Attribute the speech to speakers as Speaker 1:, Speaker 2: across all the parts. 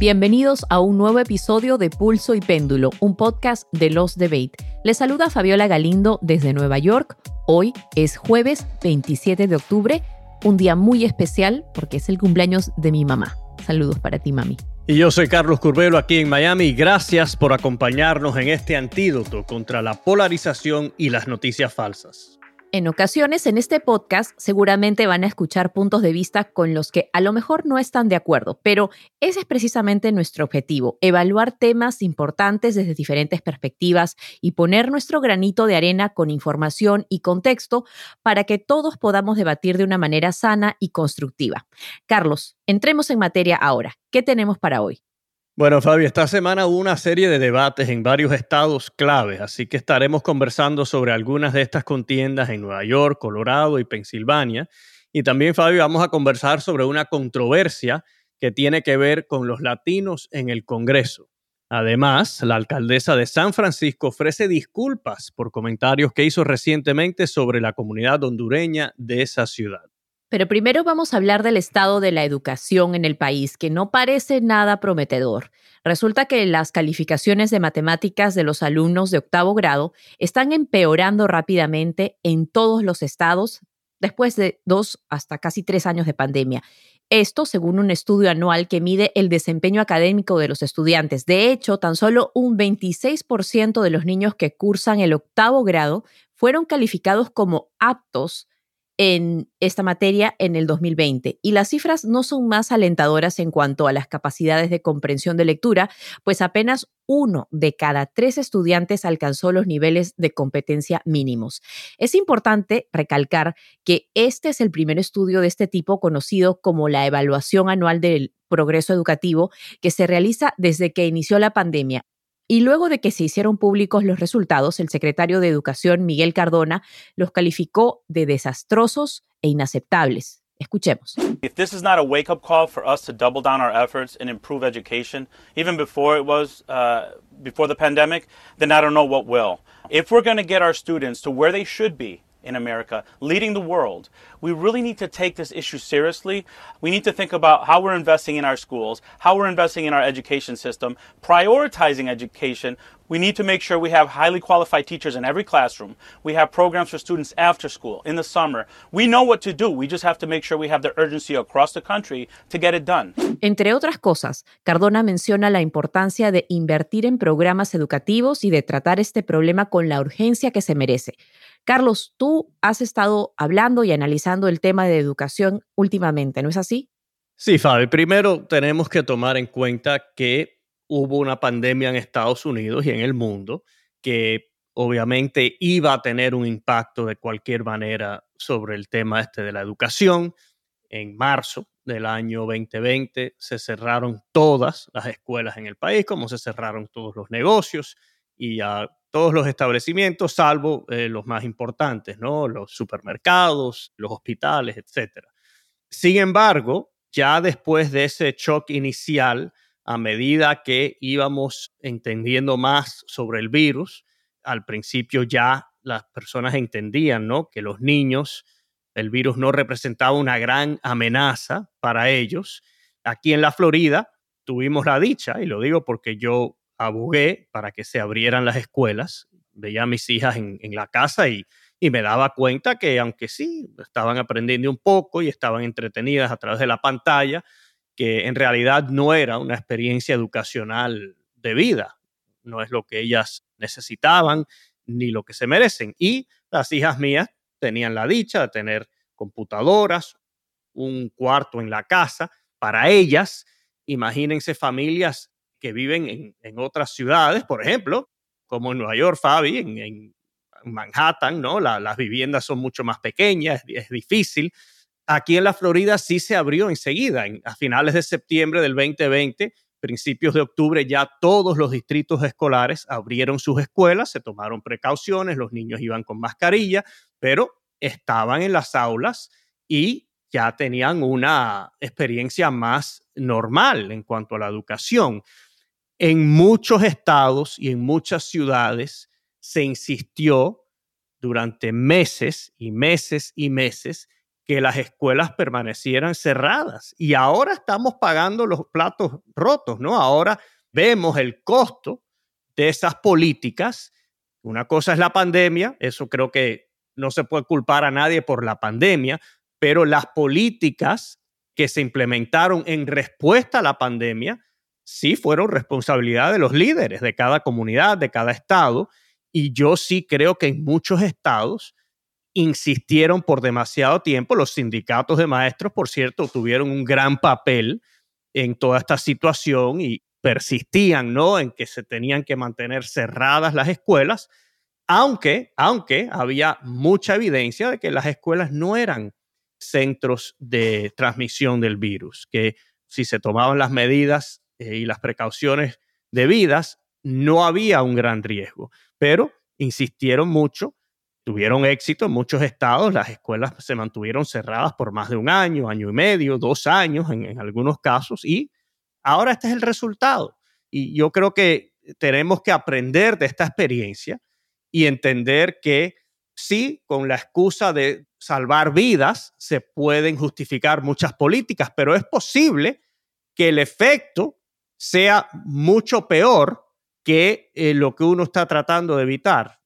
Speaker 1: Bienvenidos a un nuevo episodio de Pulso y Péndulo, un podcast de Los Debate. Les saluda Fabiola Galindo desde Nueva York. Hoy es jueves 27 de octubre, un día muy especial porque es el cumpleaños de mi mamá. Saludos para ti, mami.
Speaker 2: Y yo soy Carlos Curbelo aquí en Miami. Gracias por acompañarnos en este antídoto contra la polarización y las noticias falsas.
Speaker 1: En ocasiones en este podcast seguramente van a escuchar puntos de vista con los que a lo mejor no están de acuerdo, pero ese es precisamente nuestro objetivo, evaluar temas importantes desde diferentes perspectivas y poner nuestro granito de arena con información y contexto para que todos podamos debatir de una manera sana y constructiva. Carlos, entremos en materia ahora. ¿Qué tenemos para hoy?
Speaker 2: Bueno, Fabio, esta semana hubo una serie de debates en varios estados claves, así que estaremos conversando sobre algunas de estas contiendas en Nueva York, Colorado y Pensilvania. Y también, Fabio, vamos a conversar sobre una controversia que tiene que ver con los latinos en el Congreso. Además, la alcaldesa de San Francisco ofrece disculpas por comentarios que hizo recientemente sobre la comunidad hondureña de esa ciudad.
Speaker 1: Pero primero vamos a hablar del estado de la educación en el país, que no parece nada prometedor. Resulta que las calificaciones de matemáticas de los alumnos de octavo grado están empeorando rápidamente en todos los estados después de dos hasta casi tres años de pandemia. Esto según un estudio anual que mide el desempeño académico de los estudiantes. De hecho, tan solo un 26% de los niños que cursan el octavo grado fueron calificados como aptos en esta materia en el 2020 y las cifras no son más alentadoras en cuanto a las capacidades de comprensión de lectura, pues apenas uno de cada tres estudiantes alcanzó los niveles de competencia mínimos. Es importante recalcar que este es el primer estudio de este tipo conocido como la evaluación anual del progreso educativo que se realiza desde que inició la pandemia y luego de que se hicieron públicos los resultados, el secretario de Educación, Miguel Cardona, los calificó de desastrosos e inaceptables. Escuchemos.
Speaker 3: If this is not a wake up call for us to double down our efforts and improve education, even before it was uh, before the pandemic, then I don't know what will. If we're going to get our students to where they should be, in America, leading the world. We really need to take this issue seriously. We need to think about how we're investing in our schools, how we're investing in our education system, prioritizing education. We need to make sure we have highly qualified teachers in every classroom. We have programs for students after school, in the summer. We know what to do. We just have to make sure we have the urgency across the country to get it done.
Speaker 1: Entre otras cosas, Cardona menciona la importancia de invertir en programas educativos y de tratar este problema con la urgencia que se merece. Carlos, tú has estado hablando y analizando el tema de educación últimamente, ¿no es así?
Speaker 2: Sí, Fabi. Primero tenemos que tomar en cuenta que hubo una pandemia en Estados Unidos y en el mundo que obviamente iba a tener un impacto de cualquier manera sobre el tema este de la educación. En marzo del año 2020 se cerraron todas las escuelas en el país, como se cerraron todos los negocios y a todos los establecimientos, salvo eh, los más importantes, ¿no? Los supermercados, los hospitales, etc. Sin embargo, ya después de ese shock inicial, a medida que íbamos entendiendo más sobre el virus, al principio ya las personas entendían, ¿no? Que los niños, el virus no representaba una gran amenaza para ellos. Aquí en la Florida tuvimos la dicha, y lo digo porque yo abogué para que se abrieran las escuelas. Veía a mis hijas en, la casa y, y, me daba cuenta que aunque sí, estaban aprendiendo un poco y estaban entretenidas a través de la pantalla, que en realidad no era una experiencia educacional de vida. No es lo que ellas necesitaban ni lo que se merecen. Y las hijas mías tenían la dicha de tener computadoras, un cuarto en la casa. Para ellas, imagínense familias que viven en, otras ciudades, por ejemplo, como en Nueva York, Fabi, en, Manhattan, ¿no? las viviendas son mucho más pequeñas, es, difícil. Aquí en la Florida sí se abrió enseguida, a finales de septiembre del 2020, principios de octubre, ya todos los distritos escolares abrieron sus escuelas, se tomaron precauciones, los niños iban con mascarilla, pero estaban en las aulas y ya tenían una experiencia más normal en cuanto a la educación en muchos estados y en muchas ciudades se insistió durante meses y meses y meses que las escuelas permanecieran cerradas. Y ahora estamos pagando los platos rotos, ¿no? Ahora vemos el costo de esas políticas. Una cosa es la pandemia, eso creo que no se puede culpar a nadie por la pandemia, pero las políticas que se implementaron en respuesta a la pandemia sí fueron responsabilidad de los líderes de cada comunidad, de cada estado. Y yo sí creo que en muchos estados insistieron por demasiado tiempo. Los sindicatos de maestros, por cierto, tuvieron un gran papel en toda esta situación y persistían, ¿no? En que se tenían que mantener cerradas las escuelas, aunque, aunque había mucha evidencia de que las escuelas no eran centros de transmisión del virus, que si se tomaban las medidas eh, y las precauciones debidas, no había un gran riesgo. Pero insistieron mucho tuvieron éxito en muchos estados. Las escuelas se mantuvieron cerradas por más de un año, año y medio, dos años en, algunos casos. Y ahora este es el resultado. Y yo creo que tenemos que aprender de esta experiencia y entender que sí, con la excusa de salvar vidas, se pueden justificar muchas políticas, pero es posible que el efecto sea mucho peor que eh, lo que uno está tratando de evitar.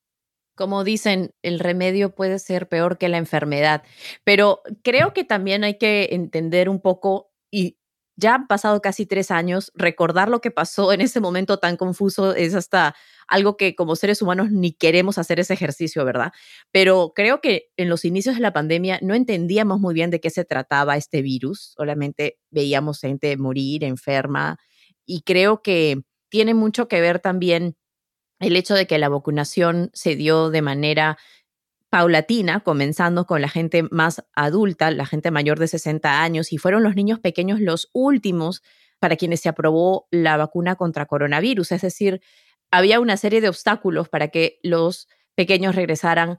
Speaker 1: Como dicen, el remedio puede ser peor que la enfermedad, pero creo que también hay que entender un poco y ya han pasado casi tres años, recordar lo que pasó en ese momento tan confuso es hasta algo que como seres humanos ni queremos hacer ese ejercicio, ¿verdad? Pero creo que en los inicios de la pandemia no entendíamos muy bien de qué se trataba este virus, solamente veíamos gente morir enferma y creo que tiene mucho que ver también el hecho de que la vacunación se dio de manera paulatina, comenzando con la gente más adulta, la gente mayor de 60 años, y fueron los niños pequeños los últimos para quienes se aprobó la vacuna contra coronavirus. Es decir, había una serie de obstáculos para que los pequeños regresaran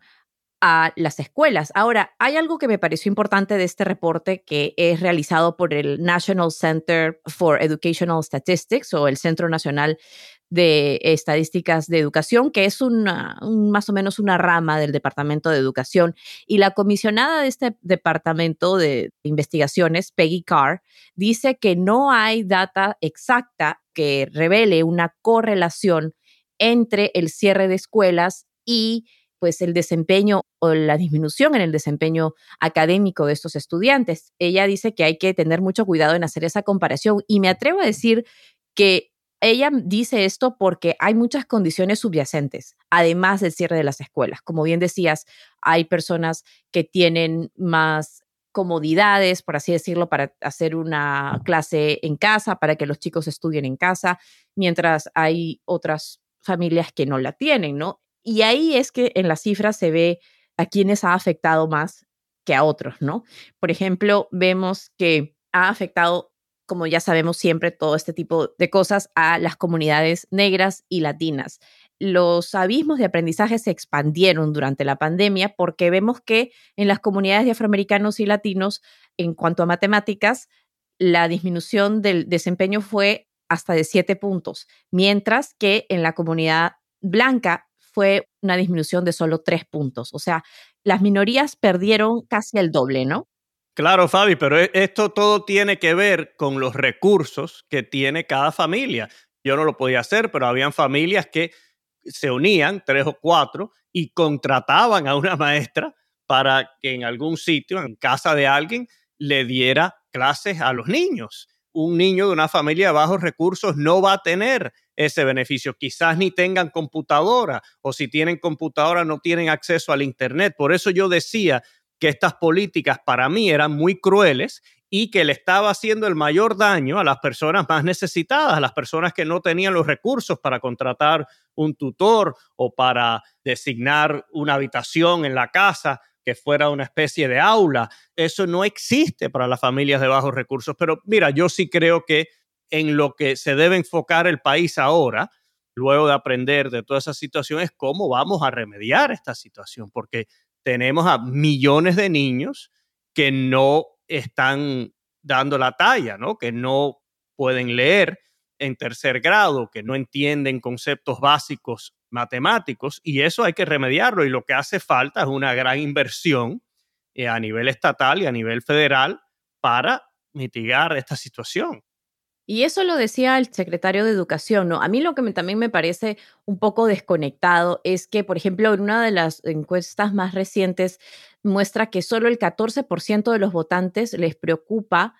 Speaker 1: a las escuelas. Ahora, hay algo que me pareció importante de este reporte que es realizado por el National Center for Educational Statistics o el Centro Nacional de Estadísticas de Educación, que es una, más o menos una rama del Departamento de Educación. Y la comisionada de este Departamento de Investigaciones, Peggy Carr, dice que no hay data exacta que revele una correlación entre el cierre de escuelas y pues el desempeño o la disminución en el desempeño académico de estos estudiantes. Ella dice que hay que tener mucho cuidado en hacer esa comparación y me atrevo a decir que ella dice esto porque hay muchas condiciones subyacentes, además del cierre de las escuelas. Como bien decías, hay personas que tienen más comodidades, por así decirlo, para hacer una clase en casa, para que los chicos estudien en casa, mientras hay otras familias que no la tienen, ¿no? Y ahí es que en las cifras se ve a quienes ha afectado más que a otros, ¿no? Por ejemplo, vemos que ha afectado como ya sabemos siempre, todo este tipo de cosas a las comunidades negras y latinas. Los abismos de aprendizaje se expandieron durante la pandemia porque vemos que en las comunidades de afroamericanos y latinos, en cuanto a matemáticas, la disminución del desempeño fue hasta de siete puntos, mientras que en la comunidad blanca fue una disminución de solo tres puntos. O sea, las minorías perdieron casi el doble, ¿no?
Speaker 2: Claro, Fabi, pero e, esto todo tiene que ver con los recursos que tiene cada familia. Yo no lo podía hacer, pero habían familias que se unían, tres o cuatro, y contrataban a una maestra para que en algún sitio, en casa de alguien, le diera clases a los niños. Un niño de una familia de bajos recursos no va a tener ese beneficio. Quizás ni tengan computadora o si tienen computadora no tienen acceso al Internet. Por eso yo decía, que estas políticas para mí eran muy crueles y que le estaba haciendo el mayor daño a las personas más necesitadas, a las personas que no tenían los recursos para contratar un tutor o para designar una habitación en la casa que fuera una especie de aula. Eso no existe para las familias de bajos recursos. Pero mira, yo sí creo que en lo que se debe enfocar el país ahora, luego de aprender de toda esa situación, es cómo vamos a remediar esta situación, porque tenemos a millones de niños que no están dando la talla, ¿no? Que no pueden leer en tercer grado, que no entienden conceptos básicos matemáticos y eso hay que remediarlo y lo que hace falta es una gran inversión eh, a nivel estatal y a nivel federal para mitigar esta situación.
Speaker 1: Y eso lo decía el secretario de Educación, ¿no? A mí lo que también me parece un poco desconectado es que, por ejemplo, en una de las encuestas más recientes muestra que solo el 14% de los votantes les preocupa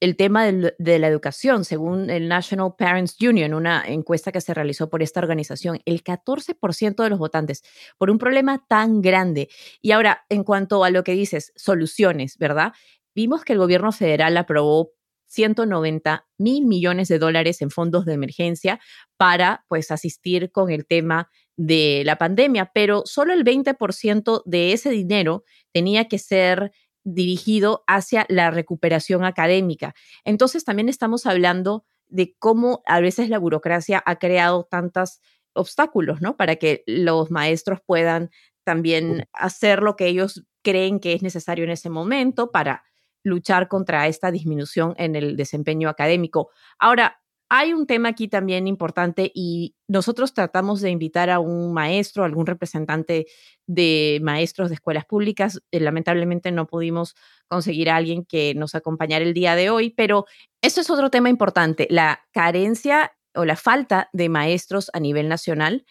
Speaker 1: el tema de la educación, según el National Parents Union, una encuesta que se realizó por esta organización, el 14% de los votantes por un problema tan grande. Y ahora, en cuanto a lo que dices, soluciones, ¿verdad? Vimos que el gobierno federal aprobó 190 mil millones de dólares en fondos de emergencia para pues asistir con el tema de la pandemia, pero solo el 20% de ese dinero tenía que ser dirigido hacia la recuperación académica. Entonces también estamos hablando de cómo a veces la burocracia ha creado tantos obstáculos, ¿no? Para que los maestros puedan también hacer lo que ellos creen que es necesario en ese momento para luchar contra esta disminución en el desempeño académico. Ahora, hay un tema aquí también importante y nosotros tratamos de invitar a un maestro, algún representante de maestros de escuelas públicas. Eh, lamentablemente no pudimos conseguir a alguien que nos acompañara el día de hoy, pero eso es otro tema importante, la carencia o la falta de maestros a nivel nacional,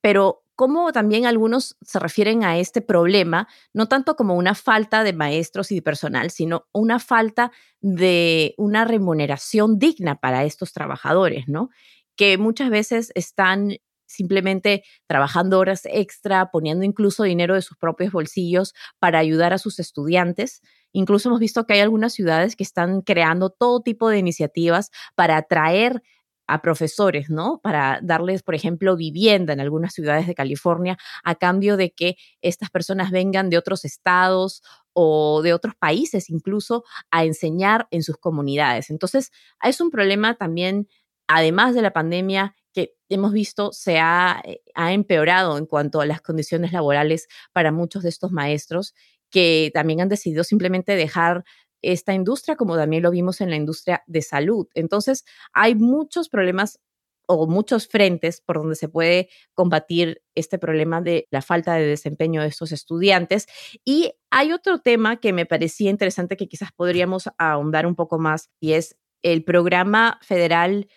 Speaker 1: pero cómo también algunos se refieren a este problema, no tanto como una falta de maestros y personal, sino una falta de una remuneración digna para estos trabajadores, ¿no? Que muchas veces están simplemente trabajando horas extra, poniendo incluso dinero de sus propios bolsillos para ayudar a sus estudiantes. Incluso hemos visto que hay algunas ciudades que están creando todo tipo de iniciativas para atraer a profesores, ¿no? Para darles, por ejemplo, vivienda en algunas ciudades de California a cambio de que estas personas vengan de otros estados o de otros países incluso a enseñar en sus comunidades. Entonces, es un problema también, además de la pandemia, que hemos visto se ha, eh, ha empeorado en cuanto a las condiciones laborales para muchos de estos maestros que también han decidido simplemente dejar esta industria, como también lo vimos en la industria de salud. Entonces, hay muchos problemas o muchos frentes por donde se puede combatir este problema de la falta de desempeño de estos estudiantes. Y hay otro tema que me parecía interesante que quizás podríamos ahondar un poco más y es el programa federal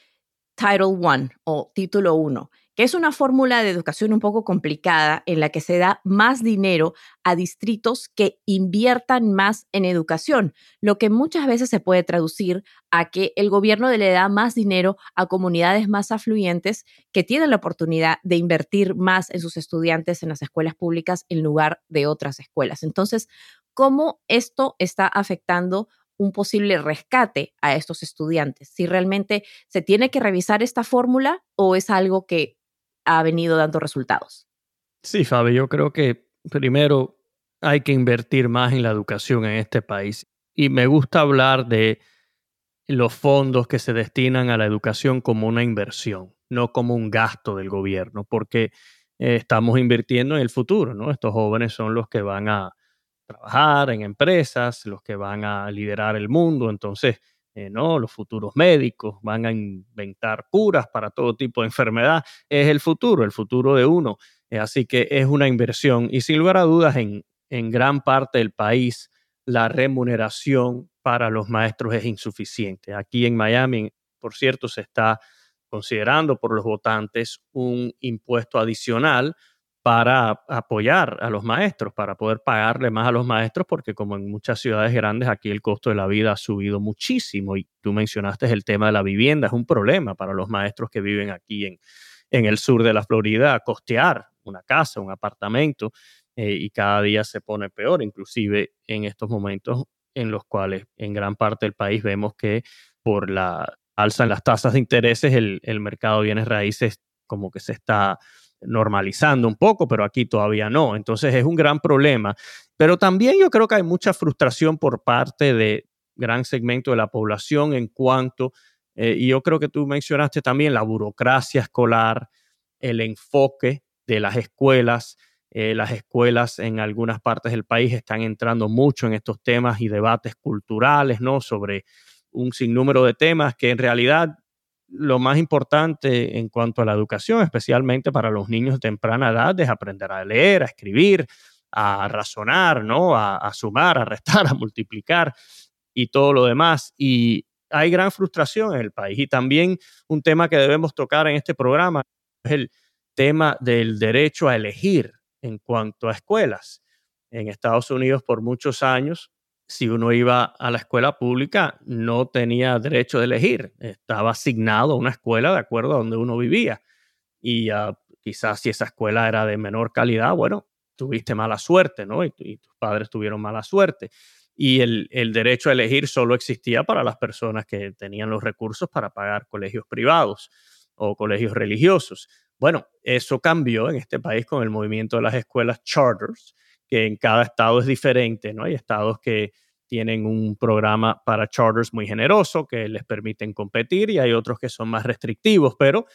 Speaker 1: Title I o Título 1, que es una fórmula de educación un poco complicada en la que se da más dinero a distritos que inviertan más en educación, lo que muchas veces se puede traducir a que el gobierno le da más dinero a comunidades más afluyentes que tienen la oportunidad de invertir más en sus estudiantes en las escuelas públicas en lugar de otras escuelas. Entonces, ¿cómo esto está afectando un posible rescate a estos estudiantes? Si realmente se tiene que revisar esta fórmula o es algo que ha venido dando resultados.
Speaker 2: Sí, Fabi, yo creo que primero hay que invertir más en la educación en este país. Y me gusta hablar de los fondos que se destinan a la educación como una inversión, no como un gasto del gobierno, porque eh, estamos invirtiendo en el futuro, ¿no? Estos jóvenes son los que van a trabajar en empresas, los que van a liderar el mundo, entonces eh, ¿no? Los futuros médicos van a inventar curas para todo tipo de enfermedad. Es el futuro, el futuro de uno. Eh, así que es una inversión y sin lugar a dudas en, en gran parte del país la remuneración para los maestros es insuficiente. Aquí en Miami, por cierto, se está considerando por los votantes un impuesto adicional para apoyar a los maestros, para poder pagarle más a los maestros, porque como en muchas ciudades grandes aquí el costo de la vida ha subido muchísimo y tú mencionaste el tema de la vivienda, es un problema para los maestros que viven aquí en, en el sur de la Florida, costear una casa, un apartamento, eh, y cada día se pone peor, inclusive en estos momentos en los cuales en gran parte del país vemos que por la alza en las tasas de intereses el, el mercado de bienes raíces como que se está normalizando un poco, pero aquí todavía no. Entonces es un gran problema. Pero también yo creo que hay mucha frustración por parte de gran segmento de la población en cuanto, eh, y yo creo que tú mencionaste también la burocracia escolar, el enfoque de las escuelas. Eh, las escuelas en algunas partes del país están entrando mucho en estos temas y debates culturales, ¿no? Sobre un sinnúmero de temas que en realidad lo más importante en cuanto a la educación, especialmente para los niños de temprana edad, es aprender a leer, a escribir, a razonar, ¿no? A, sumar, a restar, a multiplicar y todo lo demás. Y hay gran frustración en el país. Y también un tema que debemos tocar en este programa es el tema del derecho a elegir en cuanto a escuelas. En Estados Unidos por muchos años, si uno iba a la escuela pública, no tenía derecho de elegir. Estaba asignado a una escuela de acuerdo a donde uno vivía. Y ah, quizás si esa escuela era de menor calidad, bueno, tuviste mala suerte, ¿no? Y, tus padres tuvieron mala suerte. Y el, el, derecho a elegir solo existía para las personas que tenían los recursos para pagar colegios privados o colegios religiosos. Bueno, eso cambió en este país con el movimiento de las escuelas charters, que en cada estado es diferente, ¿no? Hay estados que tienen un programa para charters muy generoso que les permiten competir y hay otros que son más restrictivos, pero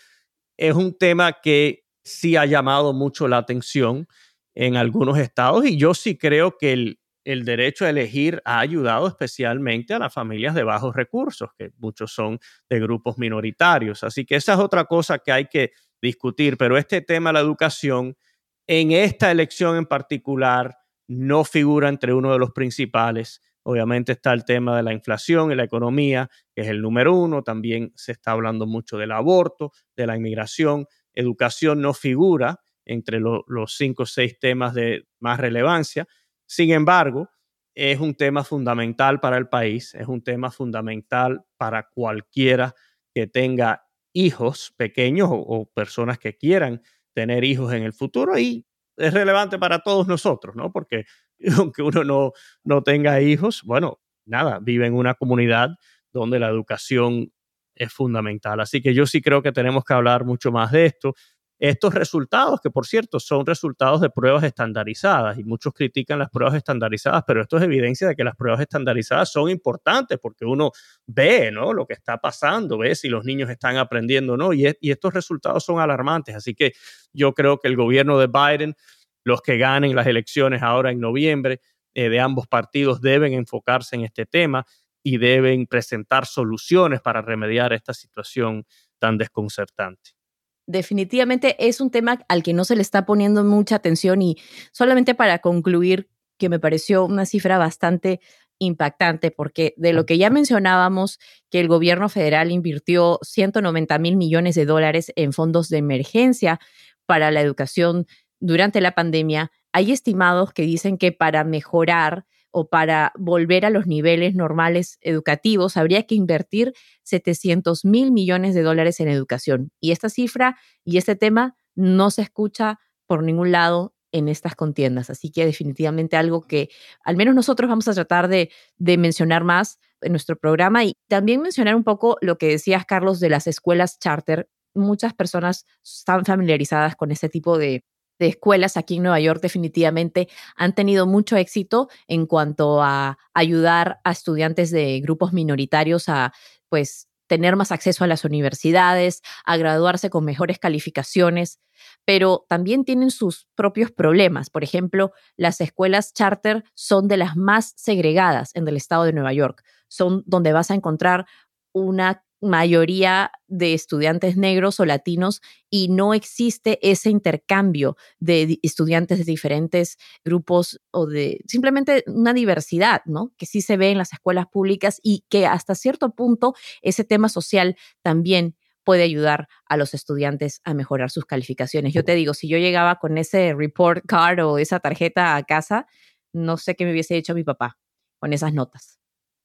Speaker 2: es un tema que sí ha llamado mucho la atención en algunos estados y yo sí creo que el, el derecho a elegir ha ayudado especialmente a las familias de bajos recursos, que muchos son de grupos minoritarios. Así que esa es otra cosa que hay que discutir, pero este tema de la educación en esta elección en particular no figura entre uno de los principales. Obviamente está el tema de la inflación y la economía, que es el número uno. También se está hablando mucho del aborto, de la inmigración. Educación no figura entre los cinco o seis temas de más relevancia. Sin embargo, es un tema fundamental para el país, es un tema fundamental para cualquiera que tenga hijos pequeños o, personas que quieran tener hijos en el futuro y es relevante para todos nosotros, ¿no? Porque aunque uno no, no tenga hijos, bueno, nada, vive en una comunidad donde la educación es fundamental. Así que yo sí creo que tenemos que hablar mucho más de esto estos resultados, que por cierto son resultados de pruebas estandarizadas y muchos critican las pruebas estandarizadas, pero esto es evidencia de que las pruebas estandarizadas son importantes porque uno ve ¿no? lo que está pasando, ve si los niños están aprendiendo o no, y, estos resultados son alarmantes. Así que yo creo que el gobierno de Biden, los que ganen las elecciones ahora en noviembre, eh, de ambos partidos deben enfocarse en este tema y deben presentar soluciones para remediar esta situación tan desconcertante
Speaker 1: definitivamente es un tema al que no se le está poniendo mucha atención y solamente para concluir, que me pareció una cifra bastante impactante, porque de lo que ya mencionábamos, que el gobierno federal invirtió 190 mil millones de dólares en fondos de emergencia para la educación durante la pandemia, hay estimados que dicen que para mejorar o para volver a los niveles normales educativos, habría que invertir 700 mil millones de dólares en educación. Y esta cifra y este tema no se escucha por ningún lado en estas contiendas. Así que definitivamente algo que al menos nosotros vamos a tratar de, de mencionar más en nuestro programa y también mencionar un poco lo que decías, Carlos, de las escuelas charter. Muchas personas están familiarizadas con este tipo de, de escuelas aquí en Nueva York definitivamente han tenido mucho éxito en cuanto a ayudar a estudiantes de grupos minoritarios a pues tener más acceso a las universidades, a graduarse con mejores calificaciones, pero también tienen sus propios problemas. Por ejemplo, las escuelas charter son de las más segregadas en el estado de Nueva York. Son donde vas a encontrar una mayoría de estudiantes negros o latinos y no existe ese intercambio de estudiantes de diferentes grupos o de simplemente una diversidad, ¿no? Que sí se ve en las escuelas públicas y que hasta cierto punto ese tema social también puede ayudar a los estudiantes a mejorar sus calificaciones. Yo te digo, si yo llegaba con ese report card o esa tarjeta a casa, no sé qué me hubiese hecho mi papá con esas notas.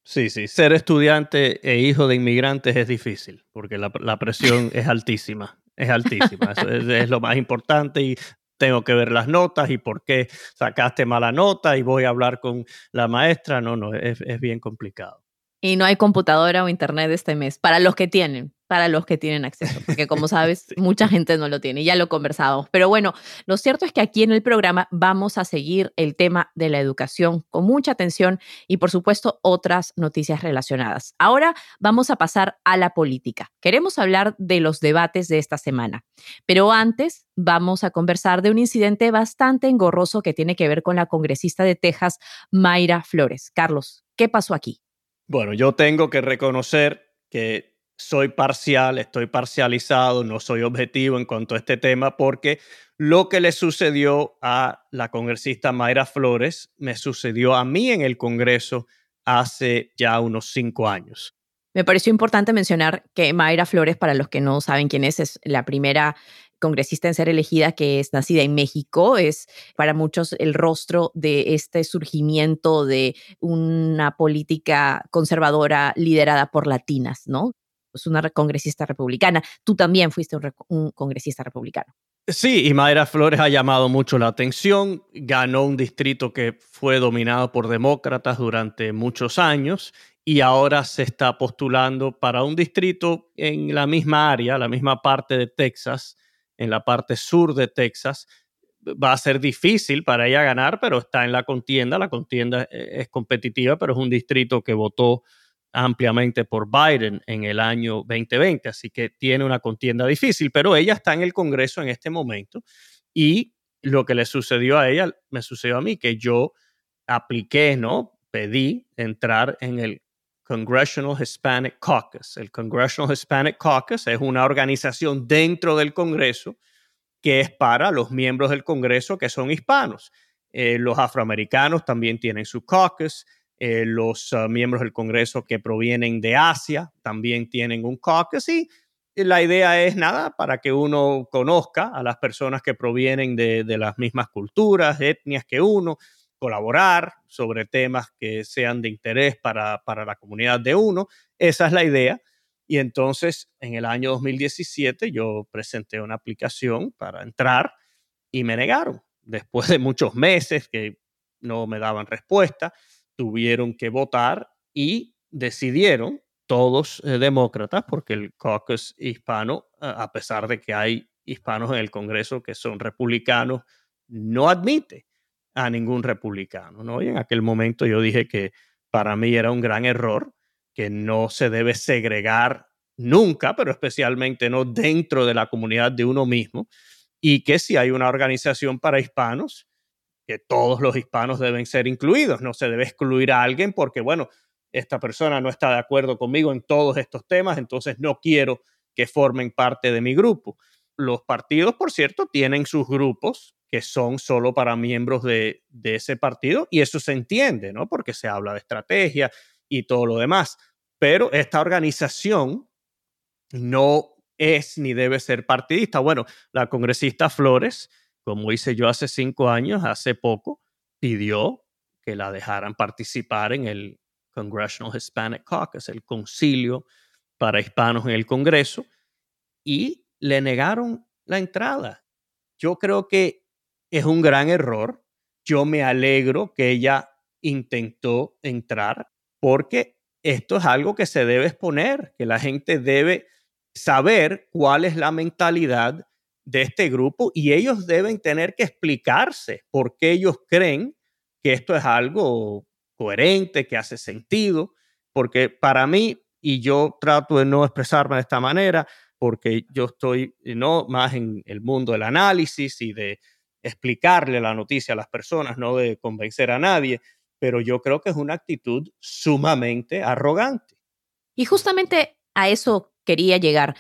Speaker 2: Sí, sí, ser estudiante e hijo de inmigrantes es difícil porque la, presión es altísima, es altísima, Eso es, lo más importante y tengo que ver las notas y por qué sacaste mala nota y voy a hablar con la maestra, no, no, es, es bien complicado.
Speaker 1: Y no hay computadora o internet este mes, para los que tienen para los que tienen acceso, porque como sabes, mucha gente no lo tiene, ya lo conversamos. Pero bueno, lo cierto es que aquí en el programa vamos a seguir el tema de la educación con mucha atención y por supuesto otras noticias relacionadas. Ahora vamos a pasar a la política. Queremos hablar de los debates de esta semana, pero antes vamos a conversar de un incidente bastante engorroso que tiene que ver con la congresista de Texas, Mayra Flores. Carlos, ¿qué pasó aquí?
Speaker 2: Bueno, yo tengo que reconocer que soy parcial, estoy parcializado, no soy objetivo en cuanto a este tema porque lo que le sucedió a la congresista Mayra Flores me sucedió a mí en el Congreso hace ya unos cinco años.
Speaker 1: Me pareció importante mencionar que Mayra Flores, para los que no saben quién es, es la primera congresista en ser elegida que es nacida en México, es para muchos el rostro de este surgimiento de una política conservadora liderada por latinas, ¿no? Es una congresista republicana. Tú también fuiste un, un congresista republicano.
Speaker 2: Sí, y Mayra Flores ha llamado mucho la atención. Ganó un distrito que fue dominado por demócratas durante muchos años y ahora se está postulando para un distrito en la misma área, la misma parte de Texas, en la parte sur de Texas. Va a ser difícil para ella ganar, pero está en la contienda. La contienda eh, es competitiva, pero es un distrito que votó ampliamente por Biden en el año 2020, así que tiene una contienda difícil, pero ella está en el Congreso en este momento y lo que le sucedió a ella me sucedió a mí, que yo apliqué, ¿no? Pedí entrar en el Congressional Hispanic Caucus. El Congressional Hispanic Caucus es una organización dentro del Congreso que es para los miembros del Congreso que son hispanos. Eh, los afroamericanos también tienen su caucus. Eh, los ah, miembros del Congreso que provienen de Asia también tienen un caucus y la idea es nada para que uno conozca a las personas que provienen de, las mismas culturas, etnias que uno, colaborar sobre temas que sean de interés para, para la comunidad de uno. Esa es la idea. Y entonces, en el año 2017, yo presenté una aplicación para entrar y me negaron. Después de muchos meses que no me daban respuesta, tuvieron que votar y decidieron, todos eh, demócratas, porque el caucus hispano, a pesar de que hay hispanos en el Congreso que son republicanos, no admite a ningún republicano, ¿no? Y en aquel momento yo dije que para mí era un gran error, que no se debe segregar nunca, pero especialmente no dentro de la comunidad de uno mismo, y que si hay una organización para hispanos, que todos los hispanos deben ser incluidos, no se debe excluir a alguien porque, bueno, esta persona no está de acuerdo conmigo en todos estos temas, entonces no quiero que formen parte de mi grupo. Los partidos, por cierto, tienen sus grupos que son solo para miembros de, ese partido y eso se entiende, ¿no? Porque se habla de estrategia y todo lo demás. Pero esta organización no es ni debe ser partidista. Bueno, la congresista Flores, como hice yo hace cinco años, hace poco, pidió que la dejaran participar en el Congressional Hispanic Caucus, el concilio para hispanos en el Congreso, y le negaron la entrada. Yo creo que es un gran error. Yo me alegro que ella intentó entrar porque esto es algo que se debe exponer, que la gente debe saber cuál es la mentalidad de este grupo y ellos deben tener que explicarse por qué ellos creen que esto es algo coherente, que hace sentido, porque para mí, y yo trato de no expresarme de esta manera, porque yo estoy no más en el mundo del análisis y de explicarle la noticia a las personas, no de convencer a nadie, pero yo creo que es una actitud sumamente arrogante.
Speaker 1: Y justamente a eso quería llegar.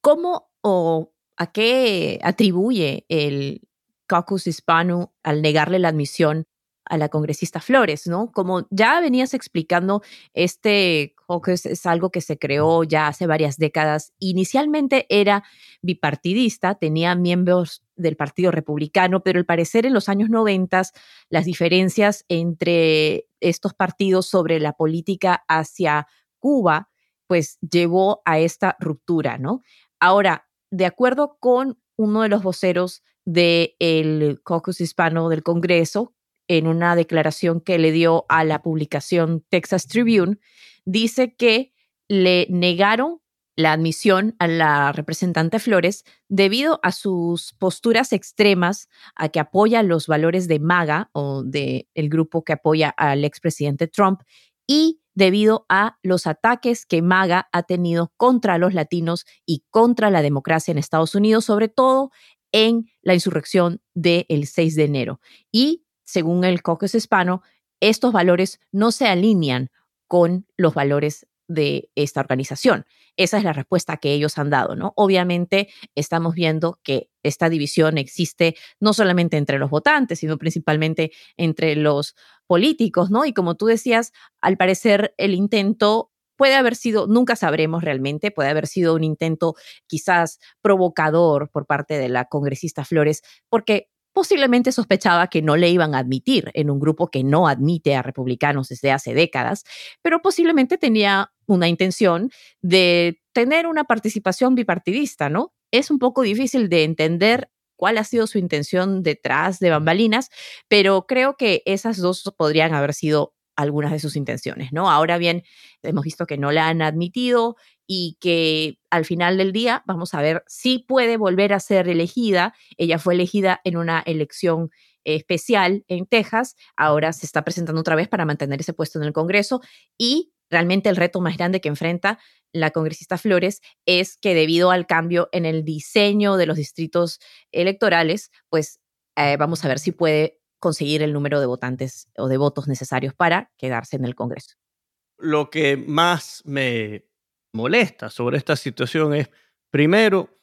Speaker 1: ¿Cómo o a qué atribuye el caucus hispano al negarle la admisión a la congresista Flores, ¿no? Como ya venías explicando, este caucus es algo que se creó ya hace varias décadas. Inicialmente era bipartidista, tenía miembros del Partido Republicano, pero al parecer en los años 90 las diferencias entre estos partidos sobre la política hacia Cuba, pues llevó a esta ruptura, ¿no? Ahora, de acuerdo con uno de los voceros del caucus hispano del Congreso, en una declaración que le dio a la publicación Texas Tribune, dice que le negaron la admisión a la representante Flores debido a sus posturas extremas, a que apoya los valores de MAGA o del el grupo que apoya al expresidente Trump y debido a los ataques que MAGA ha tenido contra los latinos y contra la democracia en Estados Unidos, sobre todo en la insurrección del 6 de enero. Y según el caucus hispano, estos valores no se alinean con los valores de esta organización. Esa es la respuesta que ellos han dado, ¿no? Obviamente estamos viendo que esta división existe no solamente entre los votantes, sino principalmente entre los políticos, ¿no? Y como tú decías, al parecer el intento puede haber sido, nunca sabremos realmente, puede haber sido un intento quizás provocador por parte de la congresista Flores, porque posiblemente sospechaba que no le iban a admitir en un grupo que no admite a republicanos desde hace décadas, pero posiblemente tenía una intención de tener una participación bipartidista, ¿no? Es un poco difícil de entender cuál ha sido su intención detrás de bambalinas, pero creo que esas dos podrían haber sido algunas de sus intenciones, ¿no? Ahora bien, hemos visto que no la han admitido y que al final del día vamos a ver si puede volver a ser elegida. Ella fue elegida en una elección especial en Texas, ahora se está presentando otra vez para mantener ese puesto en el Congreso y realmente el reto más grande que enfrenta la congresista Flores es que debido al cambio en el diseño de los distritos electorales, pues eh, vamos a ver si puede conseguir el número de votantes o de votos necesarios para quedarse en el Congreso.
Speaker 2: Lo que más me molesta sobre esta situación es, primero,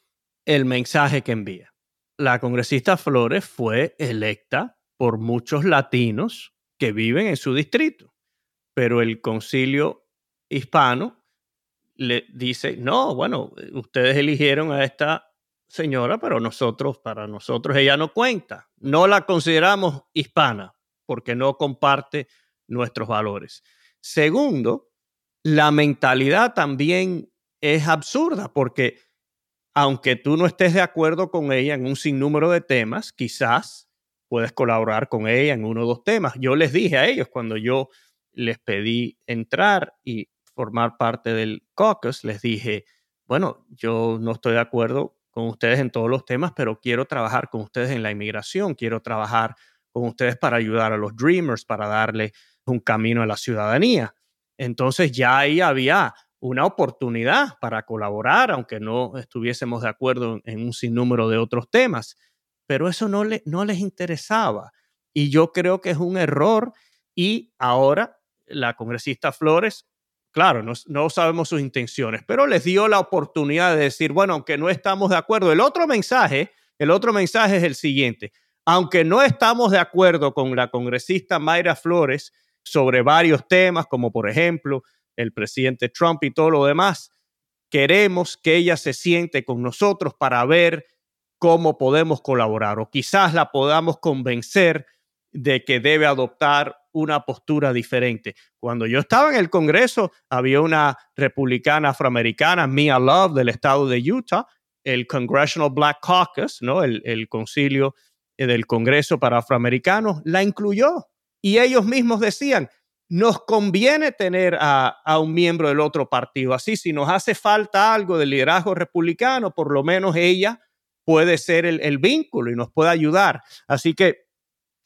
Speaker 2: el mensaje que envía. La congresista Flores fue electa por muchos latinos que viven en su distrito, pero el concilio hispano le dice, no, bueno, ustedes eligieron a esta señora, pero nosotros, para nosotros ella no cuenta. No la consideramos hispana porque no comparte nuestros valores. Segundo, la mentalidad también es absurda porque aunque tú no estés de acuerdo con ella en un sinnúmero de temas, quizás puedes colaborar con ella en uno o dos temas. Yo les dije a ellos cuando yo les pedí entrar y formar parte del caucus, les dije, bueno, yo no estoy de acuerdo con ustedes en todos los temas, pero quiero trabajar con ustedes en la inmigración, quiero trabajar con ustedes para ayudar a los Dreamers, para darle un camino a la ciudadanía. Entonces ya ahí había una oportunidad para colaborar, aunque no estuviésemos de acuerdo en un sinnúmero de otros temas, pero eso no, le, no les interesaba. Y yo creo que es un error y ahora la congresista Flores Claro, no, sabemos sus intenciones, pero les dio la oportunidad de decir, bueno, aunque no estamos de acuerdo, el otro mensaje, el otro mensaje es el siguiente, aunque no estamos de acuerdo con la congresista Mayra Flores sobre varios temas, como por ejemplo el presidente Trump y todo lo demás, queremos que ella se siente con nosotros para ver cómo podemos colaborar o quizás la podamos convencer de que debe adoptar una postura diferente. Cuando yo estaba en el Congreso, había una republicana afroamericana, Mia Love, del estado de Utah, el Congressional Black Caucus, ¿no? el, el concilio eh, del Congreso para afroamericanos, la incluyó. Y ellos mismos decían, nos conviene tener a, un miembro del otro partido. Así, si nos hace falta algo del liderazgo republicano, por lo menos ella puede ser el, el vínculo y nos puede ayudar. Así que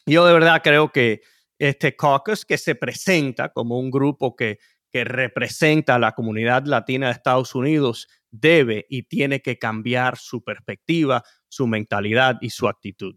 Speaker 2: yo de verdad creo que este caucus que se presenta como un grupo que, que representa a la comunidad latina de Estados Unidos debe y tiene que cambiar su perspectiva, su mentalidad y su actitud.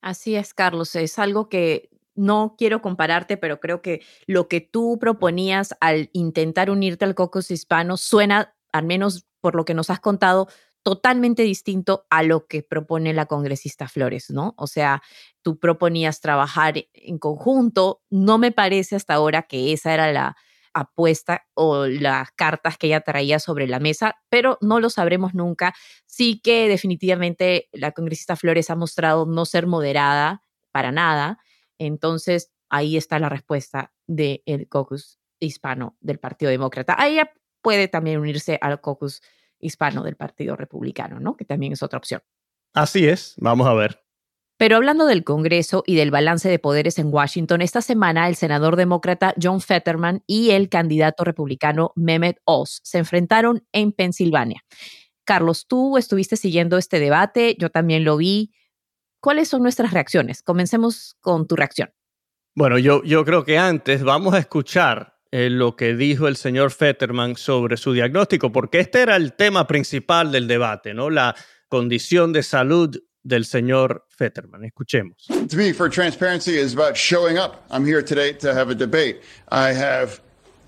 Speaker 1: Así es, Carlos. Es algo que no quiero compararte, pero creo que lo que tú proponías al intentar unirte al caucus hispano suena, al menos por lo que nos has contado, totalmente distinto a lo que propone la congresista Flores, ¿no? O sea, tú proponías trabajar en conjunto, no me parece hasta ahora que esa era la apuesta o las cartas que ella traía sobre la mesa, pero no lo sabremos nunca. Sí que definitivamente la congresista Flores ha mostrado no ser moderada para nada, entonces ahí está la respuesta del caucus hispano del Partido Demócrata. Ahí ella puede también unirse al caucus hispano del Partido Republicano, ¿no? Que también es otra opción.
Speaker 2: Así es, vamos a ver.
Speaker 1: Pero hablando del Congreso y del balance de poderes en Washington, esta semana el senador demócrata John Fetterman y el candidato republicano Mehmet Oz se enfrentaron en Pensilvania. Carlos, tú estuviste siguiendo este debate, yo también lo vi. ¿Cuáles son nuestras reacciones? Comencemos con tu reacción.
Speaker 2: Bueno, yo, yo creo que antes vamos a escuchar eh, lo que dijo el señor Fetterman sobre su diagnóstico, porque este era el tema principal del debate, ¿no? La condición de salud del señor Fetterman. Escuchemos.
Speaker 4: To me, for transparency is about showing up. I'm here today to have a debate. I have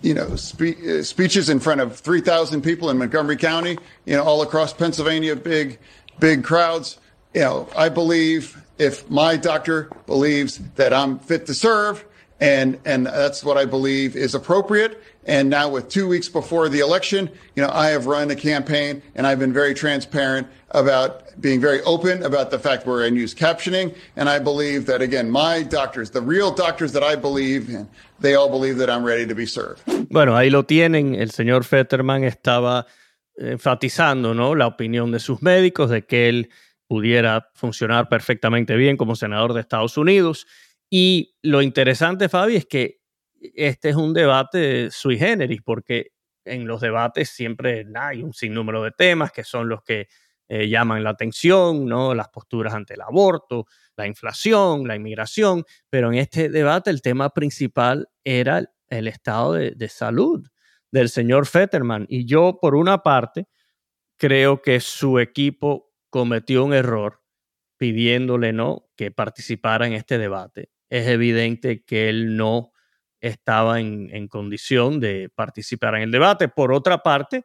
Speaker 4: you know, spe- uh, speeches in front of 3,000 people in Montgomery County, you know, all across Pennsylvania, big, big crowds. You know, I believe if my doctor believes that I'm fit to serve, and and that's what I believe is appropriate. And now, with two weeks before the election, you know, I have run a campaign, and I've been very transparent about being very open about the fact we're in use captioning. And I believe that again, my doctors, the real doctors that I believe in, they all believe that I'm ready to be served.
Speaker 2: Bueno, ahí lo tienen. El señor Fetterman estaba enfatizando, ¿no? La opinión de sus médicos de que él pudiera funcionar perfectamente bien como senador de Estados Unidos. Y lo interesante, Fabi, es que este es un debate sui generis, porque en los debates siempre hay un sinnúmero de temas que son los que eh, llaman la atención, ¿no? Las posturas ante el aborto, la inflación, la inmigración, pero en este debate el tema principal era el, estado de, de, salud del señor Fetterman. Y yo, por una parte, creo que su equipo cometió un error pidiéndole no que participara en este debate es evidente que él no estaba en, condición de participar en el debate. Por otra parte,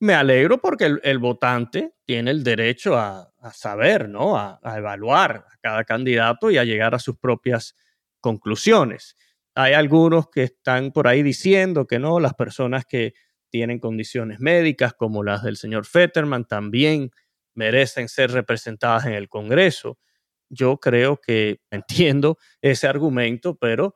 Speaker 2: me alegro porque el, votante tiene el derecho a, saber, ¿no? A, a, evaluar a cada candidato y a llegar a sus propias conclusiones. Hay algunos que están por ahí diciendo que no, las personas que tienen condiciones médicas como las del señor Fetterman también merecen ser representadas en el Congreso yo creo que entiendo ese argumento, pero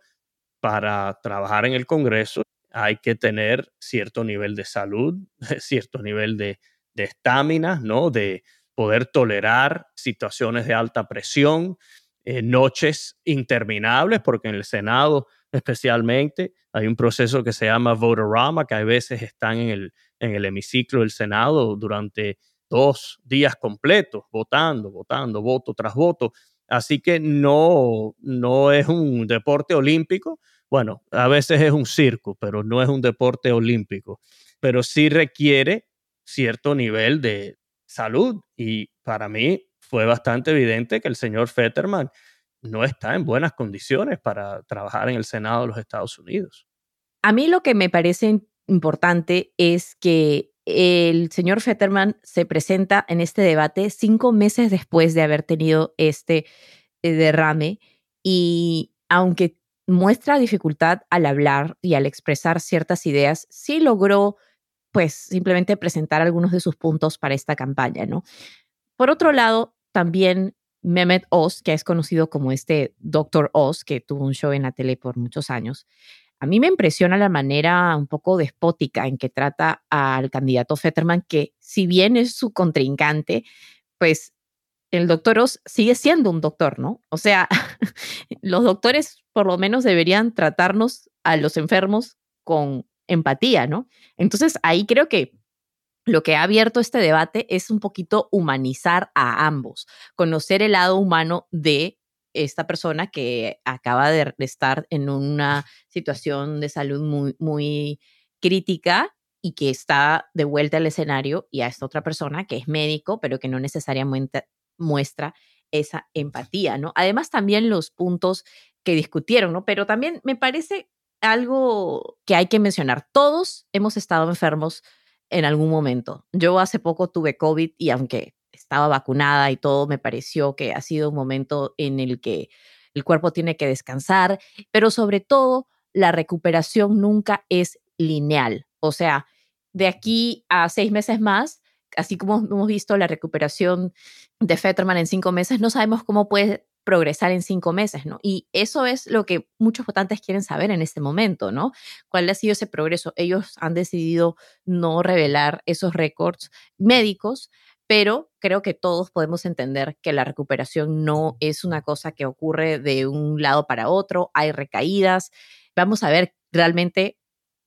Speaker 2: para trabajar en el Congreso hay que tener cierto nivel de salud, cierto nivel de estamina, ¿no? De poder tolerar situaciones de alta presión, eh, noches interminables, porque en el Senado especialmente hay un proceso que se llama votorama, que a veces están en el, en el hemiciclo del Senado durante dos días completos, votando, votando, voto tras voto. Así que no, no es un deporte olímpico. Bueno, a veces es un circo, pero no es un deporte olímpico. Pero sí requiere cierto nivel de salud. Y para mí fue bastante evidente que el señor Fetterman no está en buenas condiciones para trabajar en el Senado de los Estados Unidos.
Speaker 1: A mí lo que me parece importante es que el señor Fetterman se presenta en este debate cinco meses después de haber tenido este eh, derrame y aunque muestra dificultad al hablar y al expresar ciertas ideas, sí logró pues simplemente presentar algunos de sus puntos para esta campaña, ¿no? Por otro lado, también Mehmet Oz, que es conocido como este Doctor Oz, que tuvo un show en la tele por muchos años, a mí me impresiona la manera un poco despótica en que trata al candidato Fetterman, que si bien es su contrincante, pues el doctor Oz sigue siendo un doctor, ¿no? O sea, los doctores por lo menos deberían tratarnos a los enfermos con empatía, ¿no? Entonces ahí creo que lo que ha abierto este debate es un poquito humanizar a ambos, conocer el lado humano de esta persona que acaba de estar en una situación de salud muy, muy crítica y que está de vuelta al escenario y a esta otra persona que es médico, pero que no necesariamente muestra esa empatía, ¿no? Además, también los puntos que discutieron, ¿no? Pero también me parece algo que hay que mencionar. Todos hemos estado enfermos en algún momento. Yo hace poco tuve COVID y aunque estaba vacunada y todo, me pareció que ha sido un momento en el que el cuerpo tiene que descansar, pero sobre todo la recuperación nunca es lineal. O sea, de aquí a seis meses más, así como hemos visto la recuperación de Fetterman en cinco meses, no sabemos cómo puede progresar en cinco meses, ¿no? Y eso es lo que muchos votantes quieren saber en este momento, ¿no? ¿Cuál ha sido ese progreso? Ellos han decidido no revelar esos récords médicos, pero creo que todos podemos entender que la recuperación no es una cosa que ocurre de un lado para otro, hay recaídas. Vamos a ver realmente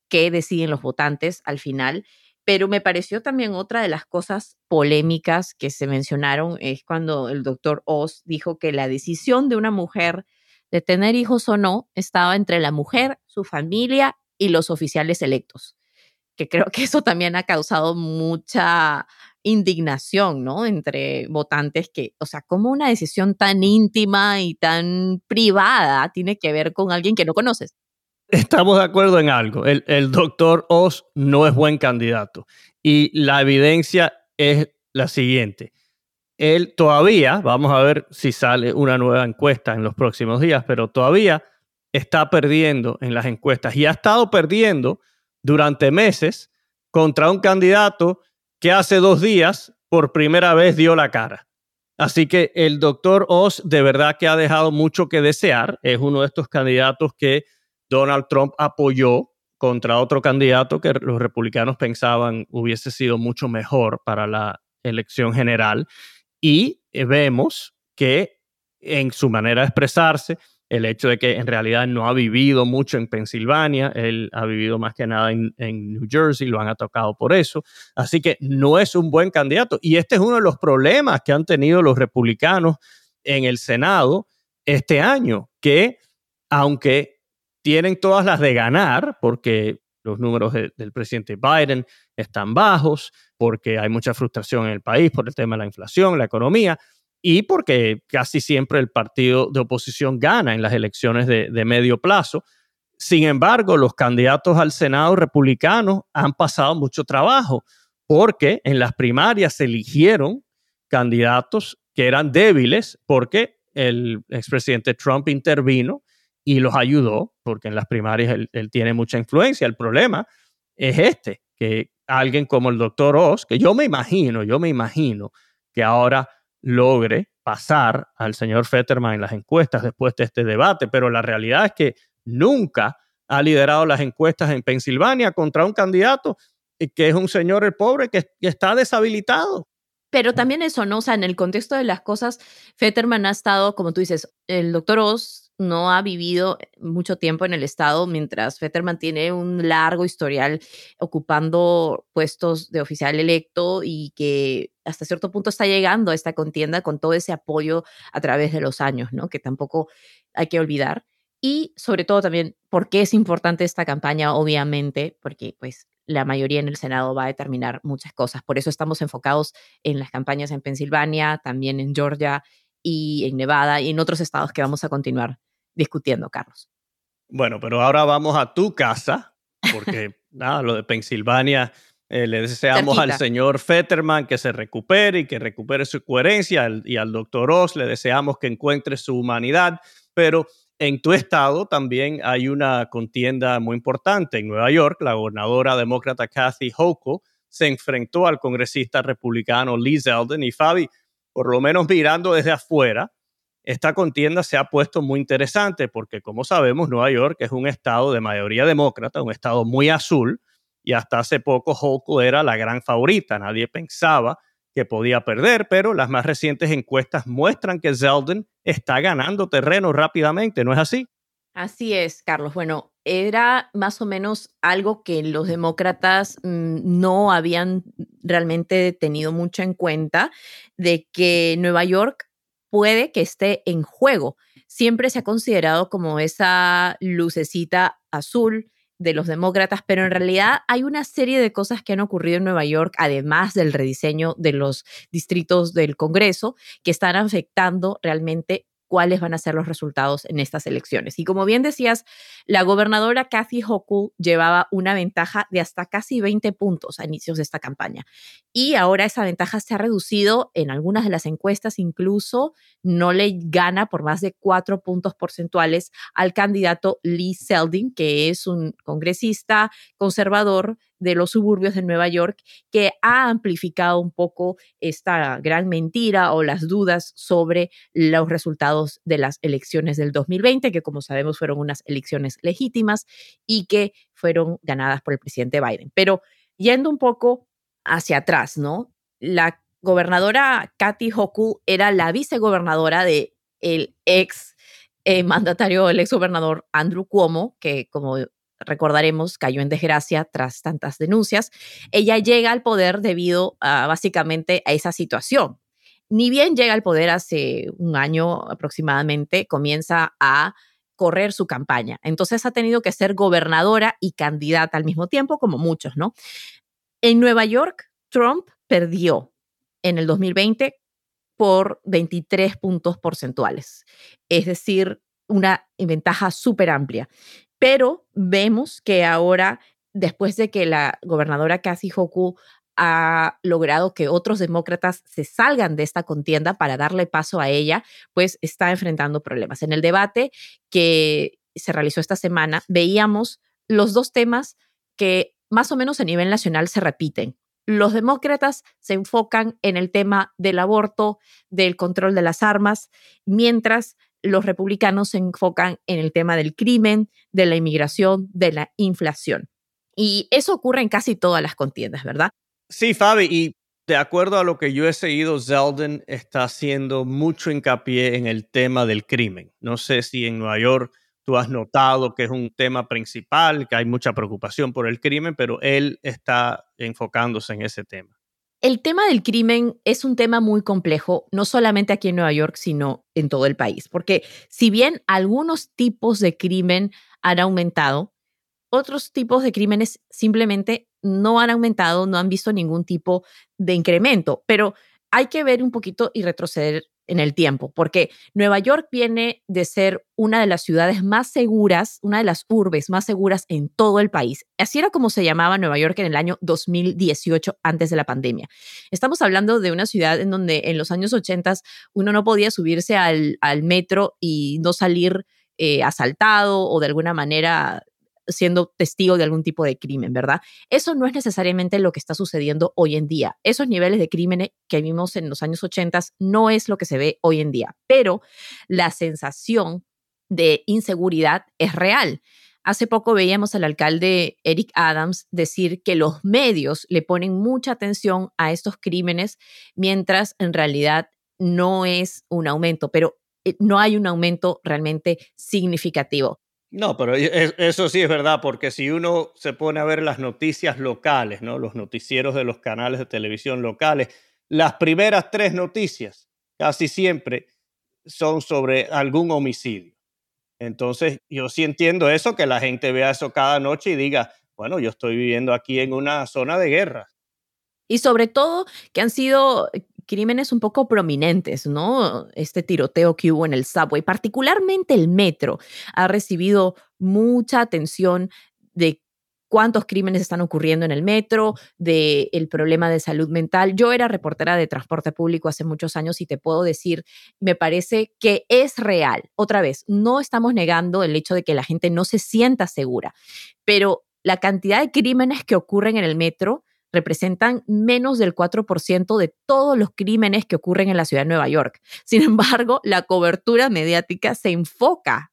Speaker 1: qué deciden los votantes al final. Pero me pareció también otra de las cosas polémicas que se mencionaron es cuando el doctor Oz dijo que la decisión de una mujer de tener hijos o no estaba entre la mujer, su familia y los oficiales electos. Que creo que eso también ha causado mucha indignación, ¿no? Entre votantes que, o sea, como una decisión tan íntima y tan privada tiene que ver con alguien que no conoces.
Speaker 2: estamos de acuerdo en algo. El, el doctor Oz no es buen candidato. Y la evidencia es la siguiente. Él todavía, vamos a ver si sale una nueva encuesta en los próximos días, pero todavía está perdiendo en las encuestas y ha estado perdiendo durante meses contra un candidato que hace dos días por primera vez dio la cara. Así que el doctor Oz de verdad que ha dejado mucho que desear. Es uno de estos candidatos que Donald Trump apoyó contra otro candidato que los republicanos pensaban hubiese sido mucho mejor para la elección general. Y eh, vemos que en su manera de expresarse, el hecho de que en realidad no ha vivido mucho en Pensilvania, él ha vivido más que nada en, New Jersey, lo han atacado por eso, así que no es un buen candidato. Y este es uno de los problemas que han tenido los republicanos en el Senado este año, que aunque tienen todas las de ganar, porque los números del presidente Biden están bajos, porque hay mucha frustración en el país por el tema de la inflación, la economía, y porque casi siempre el partido de oposición gana en las elecciones de, medio plazo. Sin embargo, los candidatos al Senado republicanos han pasado mucho trabajo porque en las primarias se eligieron candidatos que eran débiles porque el expresidente Trump intervino y los ayudó, porque en las primarias él, él, tiene mucha influencia. El problema es este, que alguien como el doctor Oz, que yo me imagino, yo me imagino que ahora logre pasar al señor Fetterman en las encuestas después de este debate, pero la realidad es que nunca ha liderado las encuestas en Pensilvania contra un candidato que es un señor el pobre que, está deshabilitado.
Speaker 1: Pero también eso, ¿no? O sea, en el contexto de las cosas, Fetterman ha estado, como tú dices, el doctor Oz no ha vivido mucho tiempo en el Estado, mientras Fetterman tiene un largo historial ocupando puestos de oficial electo y que hasta cierto punto está llegando a esta contienda con todo ese apoyo a través de los años, ¿no? Que tampoco hay que olvidar. Y sobre todo también, ¿por qué es importante esta campaña? Obviamente, porque pues la mayoría en el Senado va a determinar muchas cosas. Por eso estamos enfocados en las campañas en Pensilvania, también en Georgia y en Nevada y en otros estados que vamos a continuar discutiendo, Carlos.
Speaker 2: Bueno, pero ahora vamos a tu casa, porque nada, lo de Pensilvania, eh, le deseamos al señor Fetterman que se recupere y que recupere su coherencia, y al doctor Oz le deseamos que encuentre su humanidad, pero en tu estado también hay una contienda muy importante. En Nueva York, la gobernadora demócrata Kathy Hochul se enfrentó al congresista republicano Lee Zeldin y Fabi, por lo menos mirando desde afuera, esta contienda se ha puesto muy interesante porque, como sabemos, Nueva York es un estado de mayoría demócrata, un estado muy azul, y hasta hace poco Hochul era la gran favorita. Nadie pensaba que podía perder, pero las más recientes encuestas muestran que Zeldin está ganando terreno rápidamente, ¿no es así?
Speaker 1: Así es, Carlos. Bueno, era más o menos algo que los demócratas mm, no habían realmente tenido mucho en cuenta, de que Nueva York puede que esté en juego. Siempre se ha considerado como esa lucecita azul de los demócratas, pero en realidad hay una serie de cosas que han ocurrido en Nueva York, además del rediseño de los distritos del Congreso, que están afectando realmente cuáles van a ser los resultados en estas elecciones. Y como bien decías, la gobernadora Kathy Hochul llevaba una ventaja de hasta casi 20 puntos a inicios de esta campaña. Y ahora esa ventaja se ha reducido en algunas de las encuestas, incluso no le gana por más de cuatro puntos porcentuales al candidato Lee Seldin, que es un congresista conservador de los suburbios de Nueva York que ha amplificado un poco esta gran mentira o las dudas sobre los resultados de las elecciones del 2020, que como sabemos fueron unas elecciones legítimas y que fueron ganadas por el presidente Biden. Pero yendo un poco hacia atrás, ¿no? La gobernadora Kathy Hochul era la vicegobernadora de el ex eh, mandatario, el ex gobernador Andrew Cuomo, que como recordaremos, cayó en desgracia tras tantas denuncias. Ella llega al poder debido a, básicamente a esa situación. Ni bien llega al poder hace un año aproximadamente, comienza a correr su campaña. Entonces ha tenido que ser gobernadora y candidata al mismo tiempo, como muchos, ¿no? En Nueva York, Trump perdió en el 2020 por 23 puntos porcentuales, es decir, una ventaja súper amplia. Pero vemos que ahora, después de que la gobernadora Kathy Hoku ha logrado que otros demócratas se salgan de esta contienda para darle paso a ella, pues está enfrentando problemas. En el debate que se realizó esta semana, veíamos los dos temas que más o menos a nivel nacional se repiten. Los demócratas se enfocan en el tema del aborto, del control de las armas, mientras los republicanos se enfocan en el tema del crimen, de la inmigración, de la inflación. Y eso ocurre en casi todas las contiendas, ¿verdad?
Speaker 2: Sí, Fabi, y de acuerdo a lo que yo he seguido, Zeldin está haciendo mucho hincapié en el tema del crimen. No sé si en Nueva York tú has notado que es un tema principal, que hay mucha preocupación por el crimen, pero él está enfocándose en ese tema.
Speaker 1: El tema del crimen es un tema muy complejo, no solamente aquí en Nueva York, sino en todo el país, porque si bien algunos tipos de crimen han aumentado, otros tipos de crímenes simplemente no han aumentado, no han visto ningún tipo de incremento, pero hay que ver un poquito y retroceder en el tiempo, porque Nueva York viene de ser una de las ciudades más seguras, una de las urbes más seguras en todo el país. Así era como se llamaba Nueva York en el año 2018, antes de la pandemia. Estamos hablando de una ciudad en donde en los años 80 uno no podía subirse al, metro y no salir eh, asaltado o de alguna manera siendo testigo de algún tipo de crimen, ¿verdad? Eso no es necesariamente lo que está sucediendo hoy en día. Esos niveles de crímenes que vimos en los años 80 no es lo que se ve hoy en día, pero la sensación de inseguridad es real. Hace poco veíamos al alcalde Eric Adams decir que los medios le ponen mucha atención a estos crímenes, mientras en realidad no es un aumento, pero eh, no hay un aumento realmente significativo.
Speaker 2: No, pero e, eso sí es verdad, porque si uno se pone a ver las noticias locales, ¿no? los noticieros de los canales de televisión locales, las primeras tres noticias casi siempre son sobre algún homicidio. Entonces, yo sí entiendo eso, que la gente vea eso cada noche y diga, bueno, yo estoy viviendo aquí en una zona de guerra.
Speaker 1: Y sobre todo que han sido crímenes un poco prominentes, ¿no? Este tiroteo que hubo en el subway, particularmente el metro, ha recibido mucha atención de cuántos crímenes están ocurriendo en el metro, del el problema de salud mental. Yo era reportera de transporte público hace muchos años y te puedo decir, me parece que es real. Otra vez, no estamos negando el hecho de que la gente no se sienta segura, pero la cantidad de crímenes que ocurren en el metro representan menos del 4% de todos los crímenes que ocurren en la ciudad de Nueva York. Sin embargo, la cobertura mediática se enfoca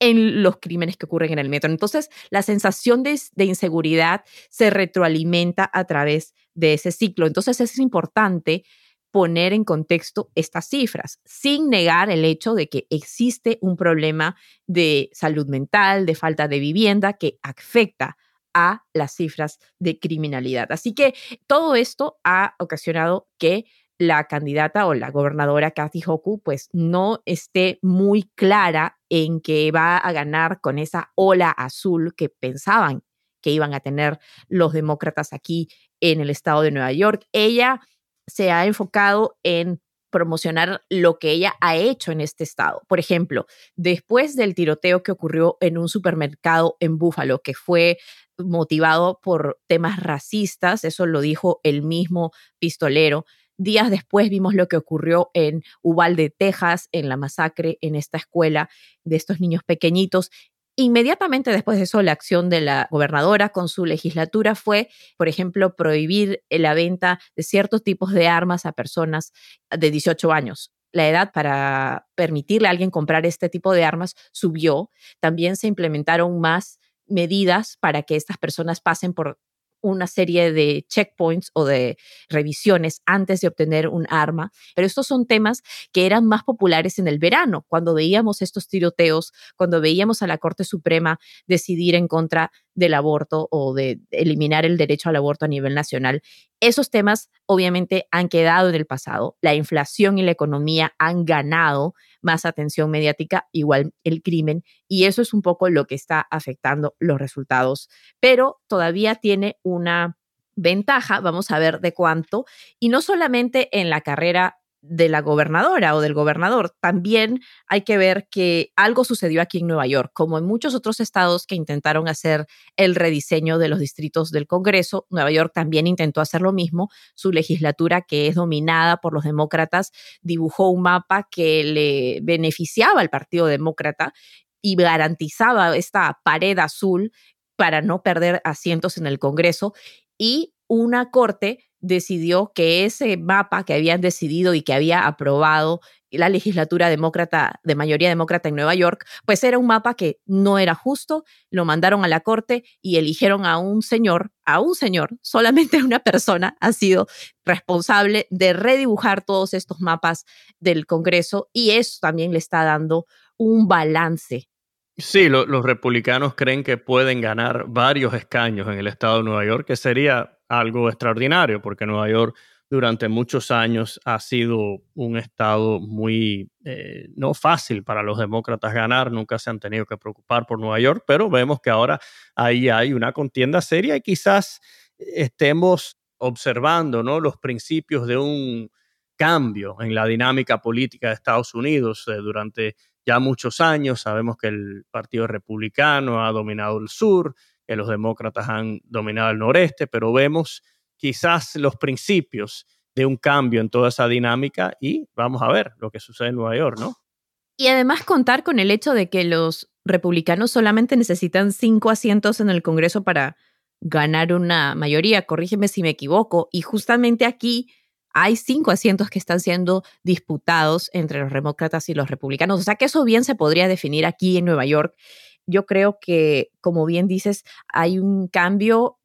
Speaker 1: en los crímenes que ocurren en el metro. Entonces, la sensación de, inseguridad se retroalimenta a través de ese ciclo. Entonces, es importante poner en contexto estas cifras, sin negar el hecho de que existe un problema de salud mental, de falta de vivienda que afecta a las cifras de criminalidad. Así que todo esto ha ocasionado que la candidata o la gobernadora Kathy Hoku pues no esté muy clara en que va a ganar con esa ola azul que pensaban que iban a tener los demócratas aquí en el estado de Nueva York. Ella se ha enfocado en promocionar lo que ella ha hecho en este estado. Por ejemplo, después del tiroteo que ocurrió en un supermercado en Búfalo, que fue motivado por temas racistas, eso lo dijo el mismo pistolero. Días después vimos lo que ocurrió en Uvalde, Texas, en la masacre en esta escuela de estos niños pequeñitos. Inmediatamente después de eso, la acción de la gobernadora con su legislatura fue, por ejemplo, prohibir la venta de ciertos tipos de armas a personas de 18 años. La edad para permitirle a alguien comprar este tipo de armas subió. También se implementaron más medidas para que estas personas pasen por una serie de checkpoints o de revisiones antes de obtener un arma, pero estos son temas que eran más populares en el verano, cuando veíamos estos tiroteos, cuando veíamos a la Corte Suprema decidir en contra del aborto o de eliminar el derecho al aborto a nivel nacional. Esos temas obviamente han quedado en el pasado. La inflación y la economía han ganado más atención mediática, igual el crimen, y eso es un poco lo que está afectando los resultados. Pero todavía tiene una ventaja, vamos a ver de cuánto, y no solamente en la carrera de la gobernadora o del gobernador. También hay que ver que algo sucedió aquí en Nueva York, como en muchos otros estados que intentaron hacer el rediseño de los distritos del Congreso. Nueva York también intentó hacer lo mismo. Su legislatura, que es dominada por los demócratas, dibujó un mapa que le beneficiaba al Partido Demócrata y garantizaba esta pared azul para no perder asientos en el Congreso. Y una corte decidió que ese mapa que habían decidido y que había aprobado la legislatura demócrata de mayoría demócrata en Nueva York, pues era un mapa que no era justo, lo mandaron a la corte y eligieron a un señor, a un señor, solamente una persona ha sido responsable de redibujar todos estos mapas del Congreso y eso también le está dando un balance.
Speaker 2: Sí, los republicanos creen que pueden ganar varios escaños en el estado de Nueva York, que sería algo extraordinario, porque Nueva York durante muchos años ha sido un estado muy eh, no fácil para los demócratas ganar, nunca se han tenido que preocupar por Nueva York, pero vemos que ahora ahí hay una contienda seria y quizás estemos observando ¿no? los principios de un cambio en la dinámica política de Estados Unidos eh, durante ya muchos años. Sabemos que el Partido Republicano ha dominado el sur, que los demócratas han dominado el noreste, pero vemos quizás los principios de un cambio en toda esa dinámica y vamos a ver lo que sucede en Nueva York, ¿no?
Speaker 1: Y además contar con el hecho de que los republicanos solamente necesitan cinco asientos en el Congreso para ganar una mayoría, corrígeme si me equivoco, y justamente aquí hay cinco asientos que están siendo disputados entre los demócratas y los republicanos. O sea que eso bien se podría definir aquí en Nueva York. Yo creo que, como bien dices, hay un cambio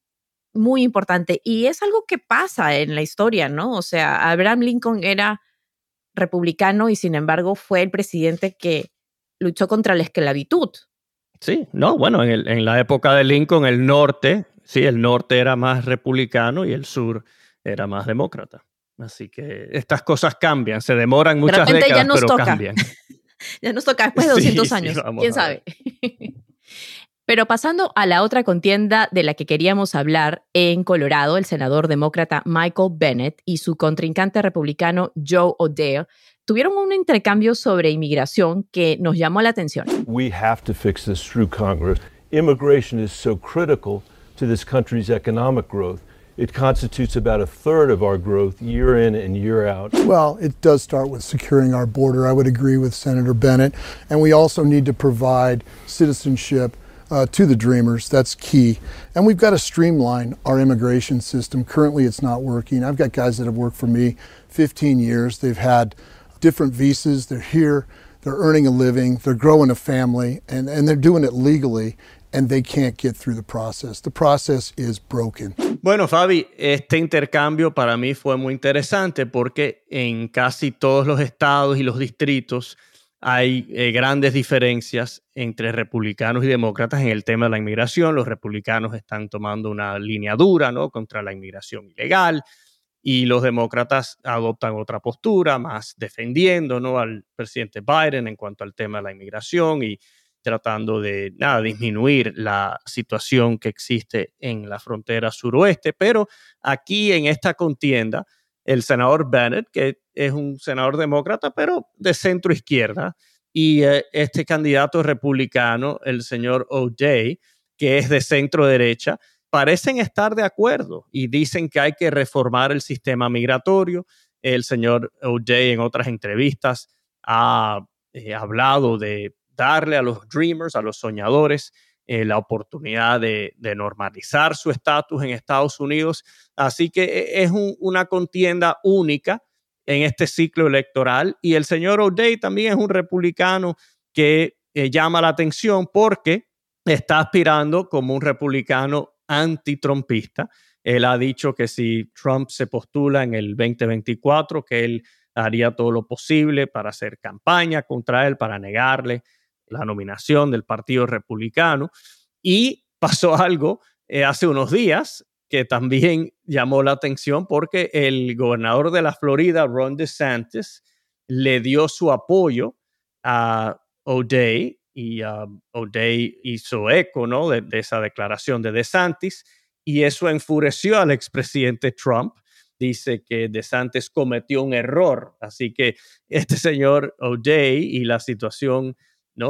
Speaker 1: muy importante y es algo que pasa en la historia, ¿no? O sea, Abraham Lincoln era republicano y sin embargo fue el presidente que luchó contra la esclavitud.
Speaker 2: Sí, no, bueno, en, en la época de Lincoln el norte, sí, el norte era más republicano y el sur era más demócrata. Así que estas cosas cambian, se demoran muchas de décadas, ya pero cambian.
Speaker 1: ya nos toca después de 200 años, quién sabe. Pero pasando a la otra contienda de la que queríamos hablar, en Colorado, el senador demócrata Michael Bennett y su contrincante republicano Joe O'Dea tuvieron un intercambio sobre inmigración que nos llamó la atención.
Speaker 5: We have to fix this through Congress. Immigration is so critical to this country's economic growth. It constitutes about a third of our growth year in and year out.
Speaker 6: Well, it does start with securing our border. I would agree with Senator Bennett. And we also need to provide citizenship uh, to the Dreamers. That's key. And we've got to streamline our immigration system. Currently, it's not working. I've got guys that have worked for me 15 years. They've had different visas. They're here. They're earning a living. They're growing a family, and, and they're doing it legally. And they can't get through the process. The process is broken.
Speaker 2: Bueno, Fabi, este intercambio para mí fue muy interesante porque en casi todos los estados y los distritos hay eh, grandes diferencias entre republicanos y demócratas en el tema de la inmigración. Los republicanos están tomando una línea dura ¿no? contra la inmigración ilegal y los demócratas adoptan otra postura, más defendiendo ¿no? al presidente Biden en cuanto al tema de la inmigración y tratando de nada, disminuir la situación que existe en la frontera suroeste. Pero aquí en esta contienda, el senador Bennett, que es un senador demócrata, pero de centro izquierda, y eh, este candidato republicano, el señor O'Day, que es de centro derecha, parecen estar de acuerdo y dicen que hay que reformar el sistema migratorio. El señor O'Day en otras entrevistas ha eh, hablado de darle a los dreamers, a los soñadores, eh, la oportunidad de, normalizar su estatus en Estados Unidos. Así que eh, es una contienda única en este ciclo electoral. Y el señor O'Day también es un republicano que eh, llama la atención porque está aspirando como un republicano antitrumpista. Él ha dicho que si Trump se postula en el 2024, que él haría todo lo posible para hacer campaña contra él, para negarle la nominación del Partido Republicano. Y pasó algo eh, hace unos días que también llamó la atención porque el gobernador de la Florida, Ron DeSantis, le dio su apoyo a O'Day y um, O'Day hizo eco ¿no? de, esa declaración de DeSantis y eso enfureció al expresidente Trump dice que DeSantis cometió un error. Así que este señor O'Day y la situación,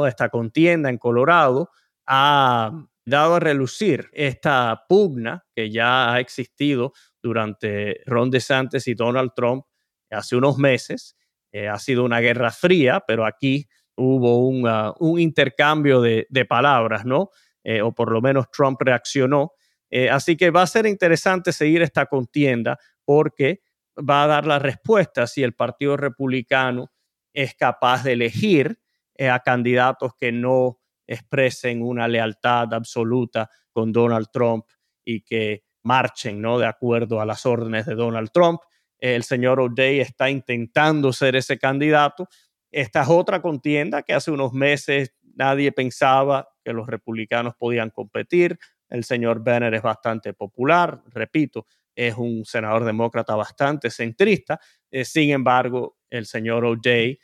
Speaker 2: Esta contienda en Colorado ha dado a relucir esta pugna que ya ha existido durante Ron DeSantis y Donald Trump hace unos meses. Eh, ha sido una guerra fría, pero aquí hubo un intercambio de, palabras, ¿no? Eh, o por lo menos Trump reaccionó. Eh, así que va a ser interesante seguir esta contienda porque va a dar la respuesta si el Partido Republicano es capaz de elegir a candidatos que no expresen una lealtad absoluta con Donald Trump y que marchen ¿no? de acuerdo a las órdenes de Donald Trump. El señor O'Day está intentando ser ese candidato. Esta es otra contienda que hace unos meses nadie pensaba que los republicanos podían competir. El señor Bennett es bastante popular, repito, es un senador demócrata bastante centrista. Eh, sin embargo, el señor O'Day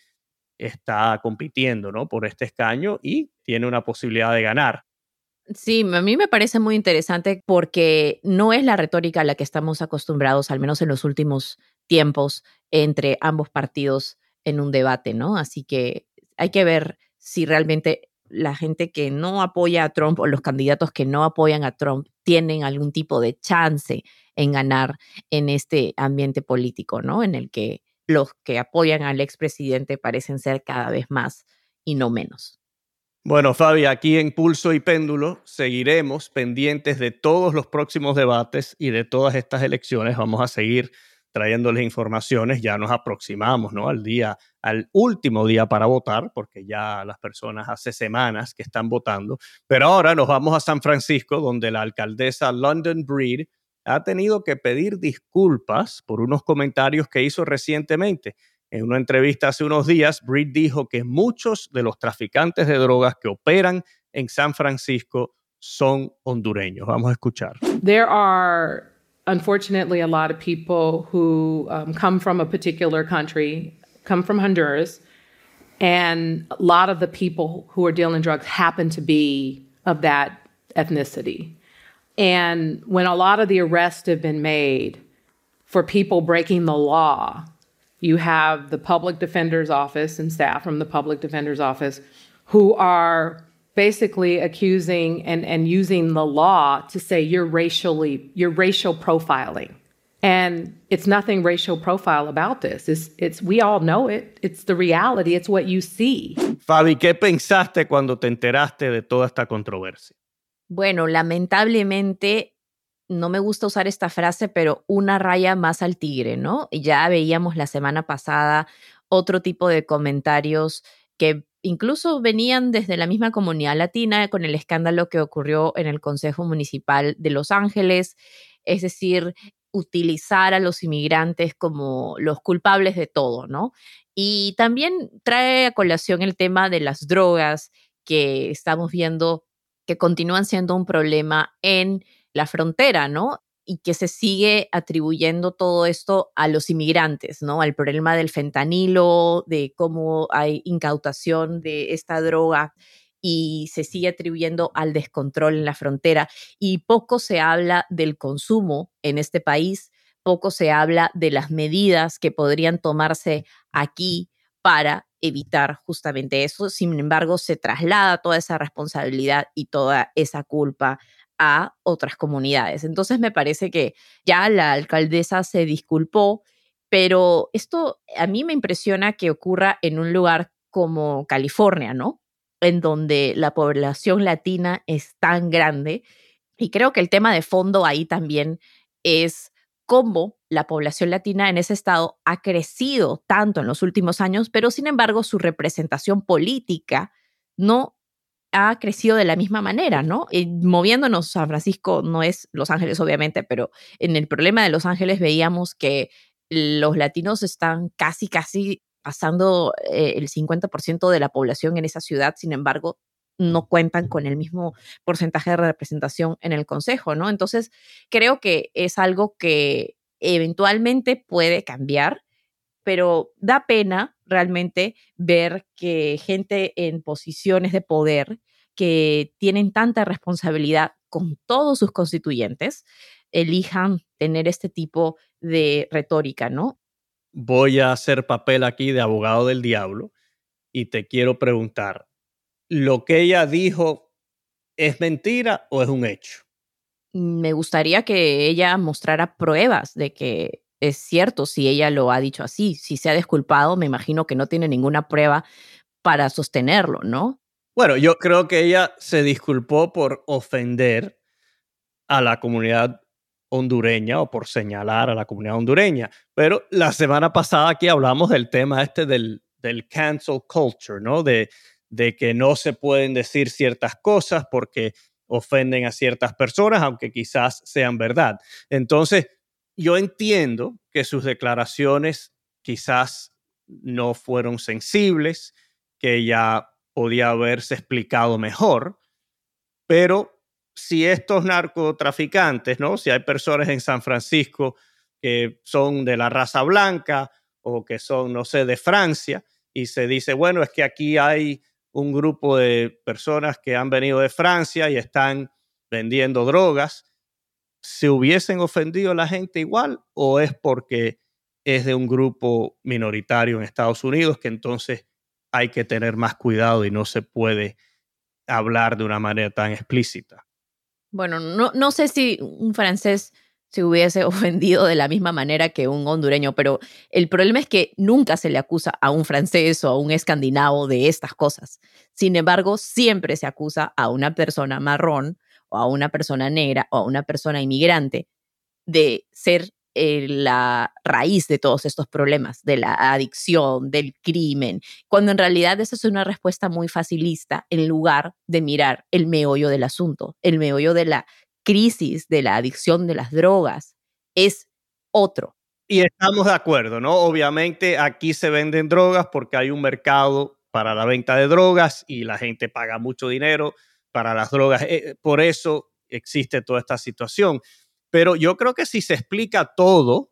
Speaker 2: está compitiendo ¿no? por este escaño y tiene una posibilidad de ganar.
Speaker 1: Sí, a mí me parece muy interesante porque no es la retórica a la que estamos acostumbrados, al menos en los últimos tiempos, entre ambos partidos en un debate, ¿no? Así que hay que ver si realmente la gente que no apoya a Trump o los candidatos que no apoyan a Trump tienen algún tipo de chance en ganar en este ambiente político, ¿no? En el que los que apoyan al expresidente parecen ser cada vez más y no menos.
Speaker 2: Bueno, Fabi, aquí en Pulso y Péndulo seguiremos pendientes de todos los próximos debates y de todas estas elecciones. Vamos a seguir trayéndoles informaciones. Ya nos aproximamos ¿no? al día, al último día para votar, porque ya las personas hace semanas que están votando. Pero ahora nos vamos a San Francisco, donde la alcaldesa London Breed ha tenido que pedir disculpas por unos comentarios que hizo recientemente. En una entrevista hace unos días, Breed dijo que muchos de los traficantes de drogas que operan en San Francisco son hondureños. Vamos a escuchar.
Speaker 7: There are unfortunately a lot of people who um, come from a particular country, come from Honduras, and a lot of the people who are dealing drugs happen to be of that ethnicity. And when a lot of the arrests have been made for people breaking the law, you have the public defender's office and staff from the public defender's office who are basically accusing and, and using the law to say you're racially you're racial profiling. And it's nothing racial profile about this. It's, it's we all know it. It's the reality. It's what you see.
Speaker 2: Fabi, ¿qué pensaste cuando te enteraste de toda esta controversia?
Speaker 1: Bueno, lamentablemente no me gusta usar esta frase, pero una raya más al tigre, ¿no? Ya veíamos la semana pasada otro tipo de comentarios que incluso venían desde la misma comunidad latina con el escándalo que ocurrió en el Consejo Municipal de Los Ángeles, es decir, utilizar a los inmigrantes como los culpables de todo, ¿no? Y también trae a colación el tema de las drogas que estamos viendo que continúan siendo un problema en la frontera, ¿no? Y que se sigue atribuyendo todo esto a los inmigrantes, ¿no? Al problema del fentanilo, de cómo hay incautación de esta droga y se sigue atribuyendo al descontrol en la frontera. Y poco se habla del consumo en este país, poco se habla de las medidas que podrían tomarse aquí para evitar justamente eso. Sin embargo, se traslada toda esa responsabilidad y toda esa culpa a otras comunidades. Entonces me parece que ya la alcaldesa se disculpó, pero esto a mí me impresiona que ocurra en un lugar como California, ¿no? En donde la población latina es tan grande. Y creo que el tema de fondo ahí también es cómo la población latina en ese estado ha crecido tanto en los últimos años, pero sin embargo su representación política no ha crecido de la misma manera, ¿no? Y moviéndonos, San Francisco no es Los Ángeles, obviamente, pero en el problema de Los Ángeles veíamos que los latinos están casi, casi pasando eh, el 50% de la población en esa ciudad, sin embargo, no cuentan con el mismo porcentaje de representación en el Consejo, ¿no? Entonces, creo que es algo que eventualmente puede cambiar, pero da pena realmente ver que gente en posiciones de poder que tienen tanta responsabilidad con todos sus constituyentes elijan tener este tipo de retórica, ¿no?
Speaker 2: Voy a hacer papel aquí de abogado del diablo y te quiero preguntar, ¿lo que ella dijo es mentira o es un hecho?
Speaker 1: Me gustaría que ella mostrara pruebas de que es cierto si ella lo ha dicho así. Si se ha disculpado, me imagino que no tiene ninguna prueba para sostenerlo, ¿no?
Speaker 2: Bueno, yo creo que ella se disculpó por ofender a la comunidad hondureña o por señalar a la comunidad hondureña. Pero la semana pasada aquí hablamos del tema este del, del cancel culture, ¿no? De, de que no se pueden decir ciertas cosas porque ofenden a ciertas personas, aunque quizás sean verdad. Entonces, yo entiendo que sus declaraciones quizás no fueron sensibles, que ella podía haberse explicado mejor, pero si estos narcotraficantes, ¿no? Si hay personas en San Francisco que son de la raza blanca o que son, no sé, de Francia, y se dice, bueno, es que aquí hay un grupo de personas que han venido de Francia y están vendiendo drogas, ¿se hubiesen ofendido a la gente igual o es porque es de un grupo minoritario en Estados Unidos que entonces hay que tener más cuidado y no se puede hablar de una manera tan explícita?
Speaker 1: Bueno, no, no sé si un francés se hubiese ofendido de la misma manera que un hondureño, pero el problema es que nunca se le acusa a un francés o a un escandinavo de estas cosas. Sin embargo, siempre se acusa a una persona marrón o a una persona negra o a una persona inmigrante de ser eh, la raíz de todos estos problemas, de la adicción, del crimen, cuando en realidad esa es una respuesta muy facilista en lugar de mirar el meollo del asunto, el meollo de la crisis de la adicción de las drogas es otro.
Speaker 2: Y estamos de acuerdo, ¿no? Obviamente aquí se venden drogas porque hay un mercado para la venta de drogas y la gente paga mucho dinero para las drogas. Eh, por eso existe toda esta situación. Pero yo creo que si se explica todo,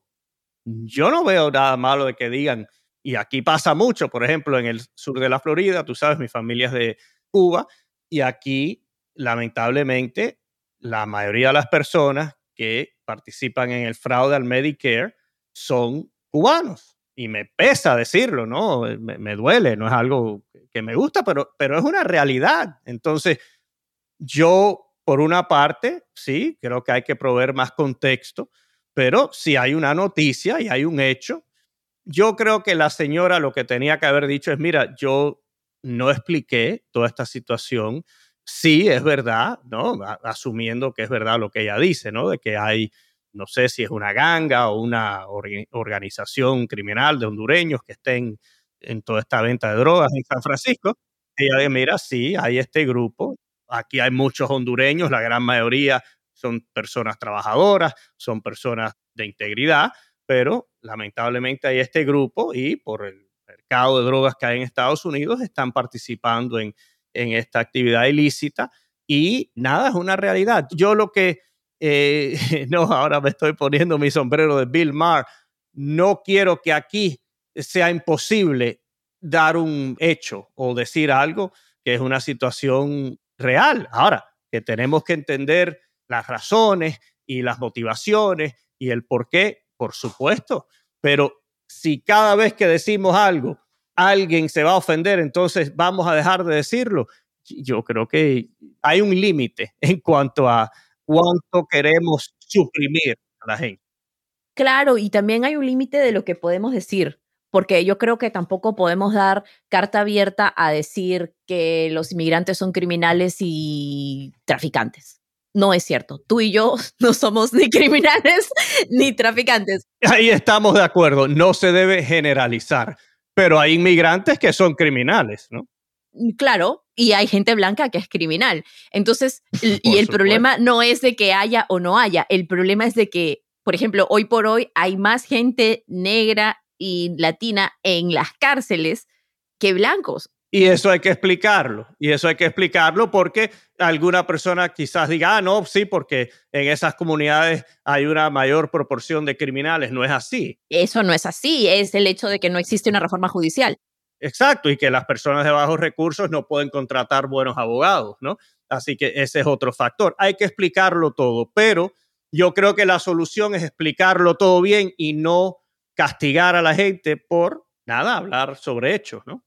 Speaker 2: yo no veo nada malo de que digan, y aquí pasa mucho, por ejemplo, en el sur de la Florida, tú sabes, mi familia es de Cuba, y aquí, lamentablemente, la mayoría de las personas que participan en el fraude al Medicare son cubanos. Y me pesa decirlo, ¿no? Me, me duele, no es algo que me gusta, pero, pero es una realidad. Entonces, yo por una parte, sí, creo que hay que proveer más contexto, pero si hay una noticia y hay un hecho, yo creo que la señora lo que tenía que haber dicho es, mira, yo no expliqué toda esta situación. Sí, es verdad, ¿no? Asumiendo que es verdad lo que ella dice, ¿no? De que hay, no sé si es una ganga o una organización criminal de hondureños que estén en toda esta venta de drogas en San Francisco. Ella dice, mira, sí, hay este grupo, Aquí hay muchos hondureños, la gran mayoría son personas trabajadoras, son personas de integridad, pero lamentablemente hay este grupo y por el mercado de drogas que hay en Estados Unidos están participando en, esta actividad ilícita y nada, es una realidad. Yo lo que, eh, no, ahora me estoy poniendo mi sombrero de Bill Maher, no quiero que aquí sea imposible dar un hecho o decir algo que es una situación real. Ahora, que tenemos que entender las razones y las motivaciones y el por qué, por supuesto, pero si cada vez que decimos algo alguien se va a ofender, entonces vamos a dejar de decirlo. Yo creo que hay un límite en cuanto a cuánto queremos suprimir a la gente.
Speaker 1: Claro, y también hay un límite de lo que podemos decir porque yo creo que tampoco podemos dar carta abierta a decir que los inmigrantes son criminales y traficantes. No es cierto. Tú y yo no somos ni criminales ni traficantes.
Speaker 2: Ahí estamos de acuerdo. No se debe generalizar, pero hay inmigrantes que son criminales, ¿no?
Speaker 1: Mm, claro, y hay gente blanca que es criminal. Entonces, y el problema no es de que haya o no haya, el problema es de que, por ejemplo, hoy por hoy hay más gente negra y latina en las cárceles que blancos.
Speaker 2: Y eso hay que explicarlo. Y eso hay que explicarlo porque alguna persona quizás diga, ah, no, sí, porque en esas comunidades hay una mayor proporción de criminales. No es así.
Speaker 1: Eso no es así. Es el hecho de que no existe una reforma judicial.
Speaker 2: Exacto. Y que las personas de bajos recursos no pueden contratar buenos abogados, ¿no? Así que ese es otro factor. Hay que explicarlo todo. Pero yo creo que la solución es explicarlo todo bien y no castigar a la gente por, nada, hablar sobre hechos, ¿no?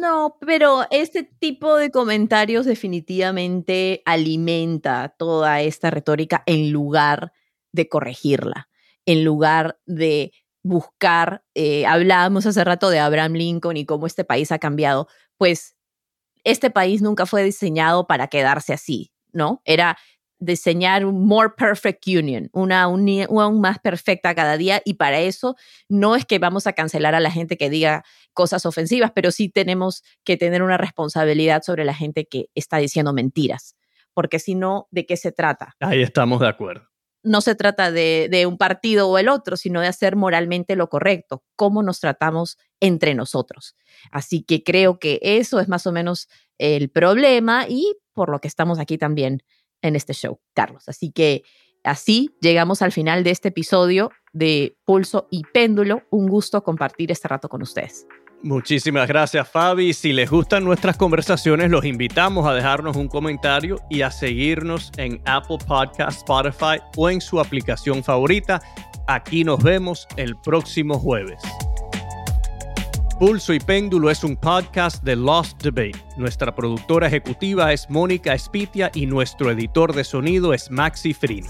Speaker 1: No, pero este tipo de comentarios definitivamente alimenta toda esta retórica en lugar de corregirla, en lugar de buscar, eh, hablábamos hace rato de Abraham Lincoln y cómo este país ha cambiado, pues este país nunca fue diseñado para quedarse así, ¿no? Era diseñar un more perfect union, una unión más perfecta cada día y para eso no es que vamos a cancelar a la gente que diga cosas ofensivas, pero sí tenemos que tener una responsabilidad sobre la gente que está diciendo mentiras, porque si no, ¿de qué se trata?
Speaker 2: Ahí estamos de acuerdo.
Speaker 1: No se trata de, de un partido o el otro, sino de hacer moralmente lo correcto, cómo nos tratamos entre nosotros. Así que creo que eso es más o menos el problema y por lo que estamos aquí también en este show, Carlos. Así que así llegamos al final de este episodio de Pulso y Péndulo. Un gusto compartir este rato con ustedes.
Speaker 2: Muchísimas gracias Fabi. Si les gustan nuestras conversaciones, los invitamos a dejarnos un comentario y a seguirnos en Apple Podcast, Spotify o en su aplicación favorita. Aquí nos vemos el próximo jueves. Pulso y Péndulo es un podcast de Lost Debate. Nuestra productora ejecutiva es Mónica Espitia y nuestro editor de sonido es Maxi Frini.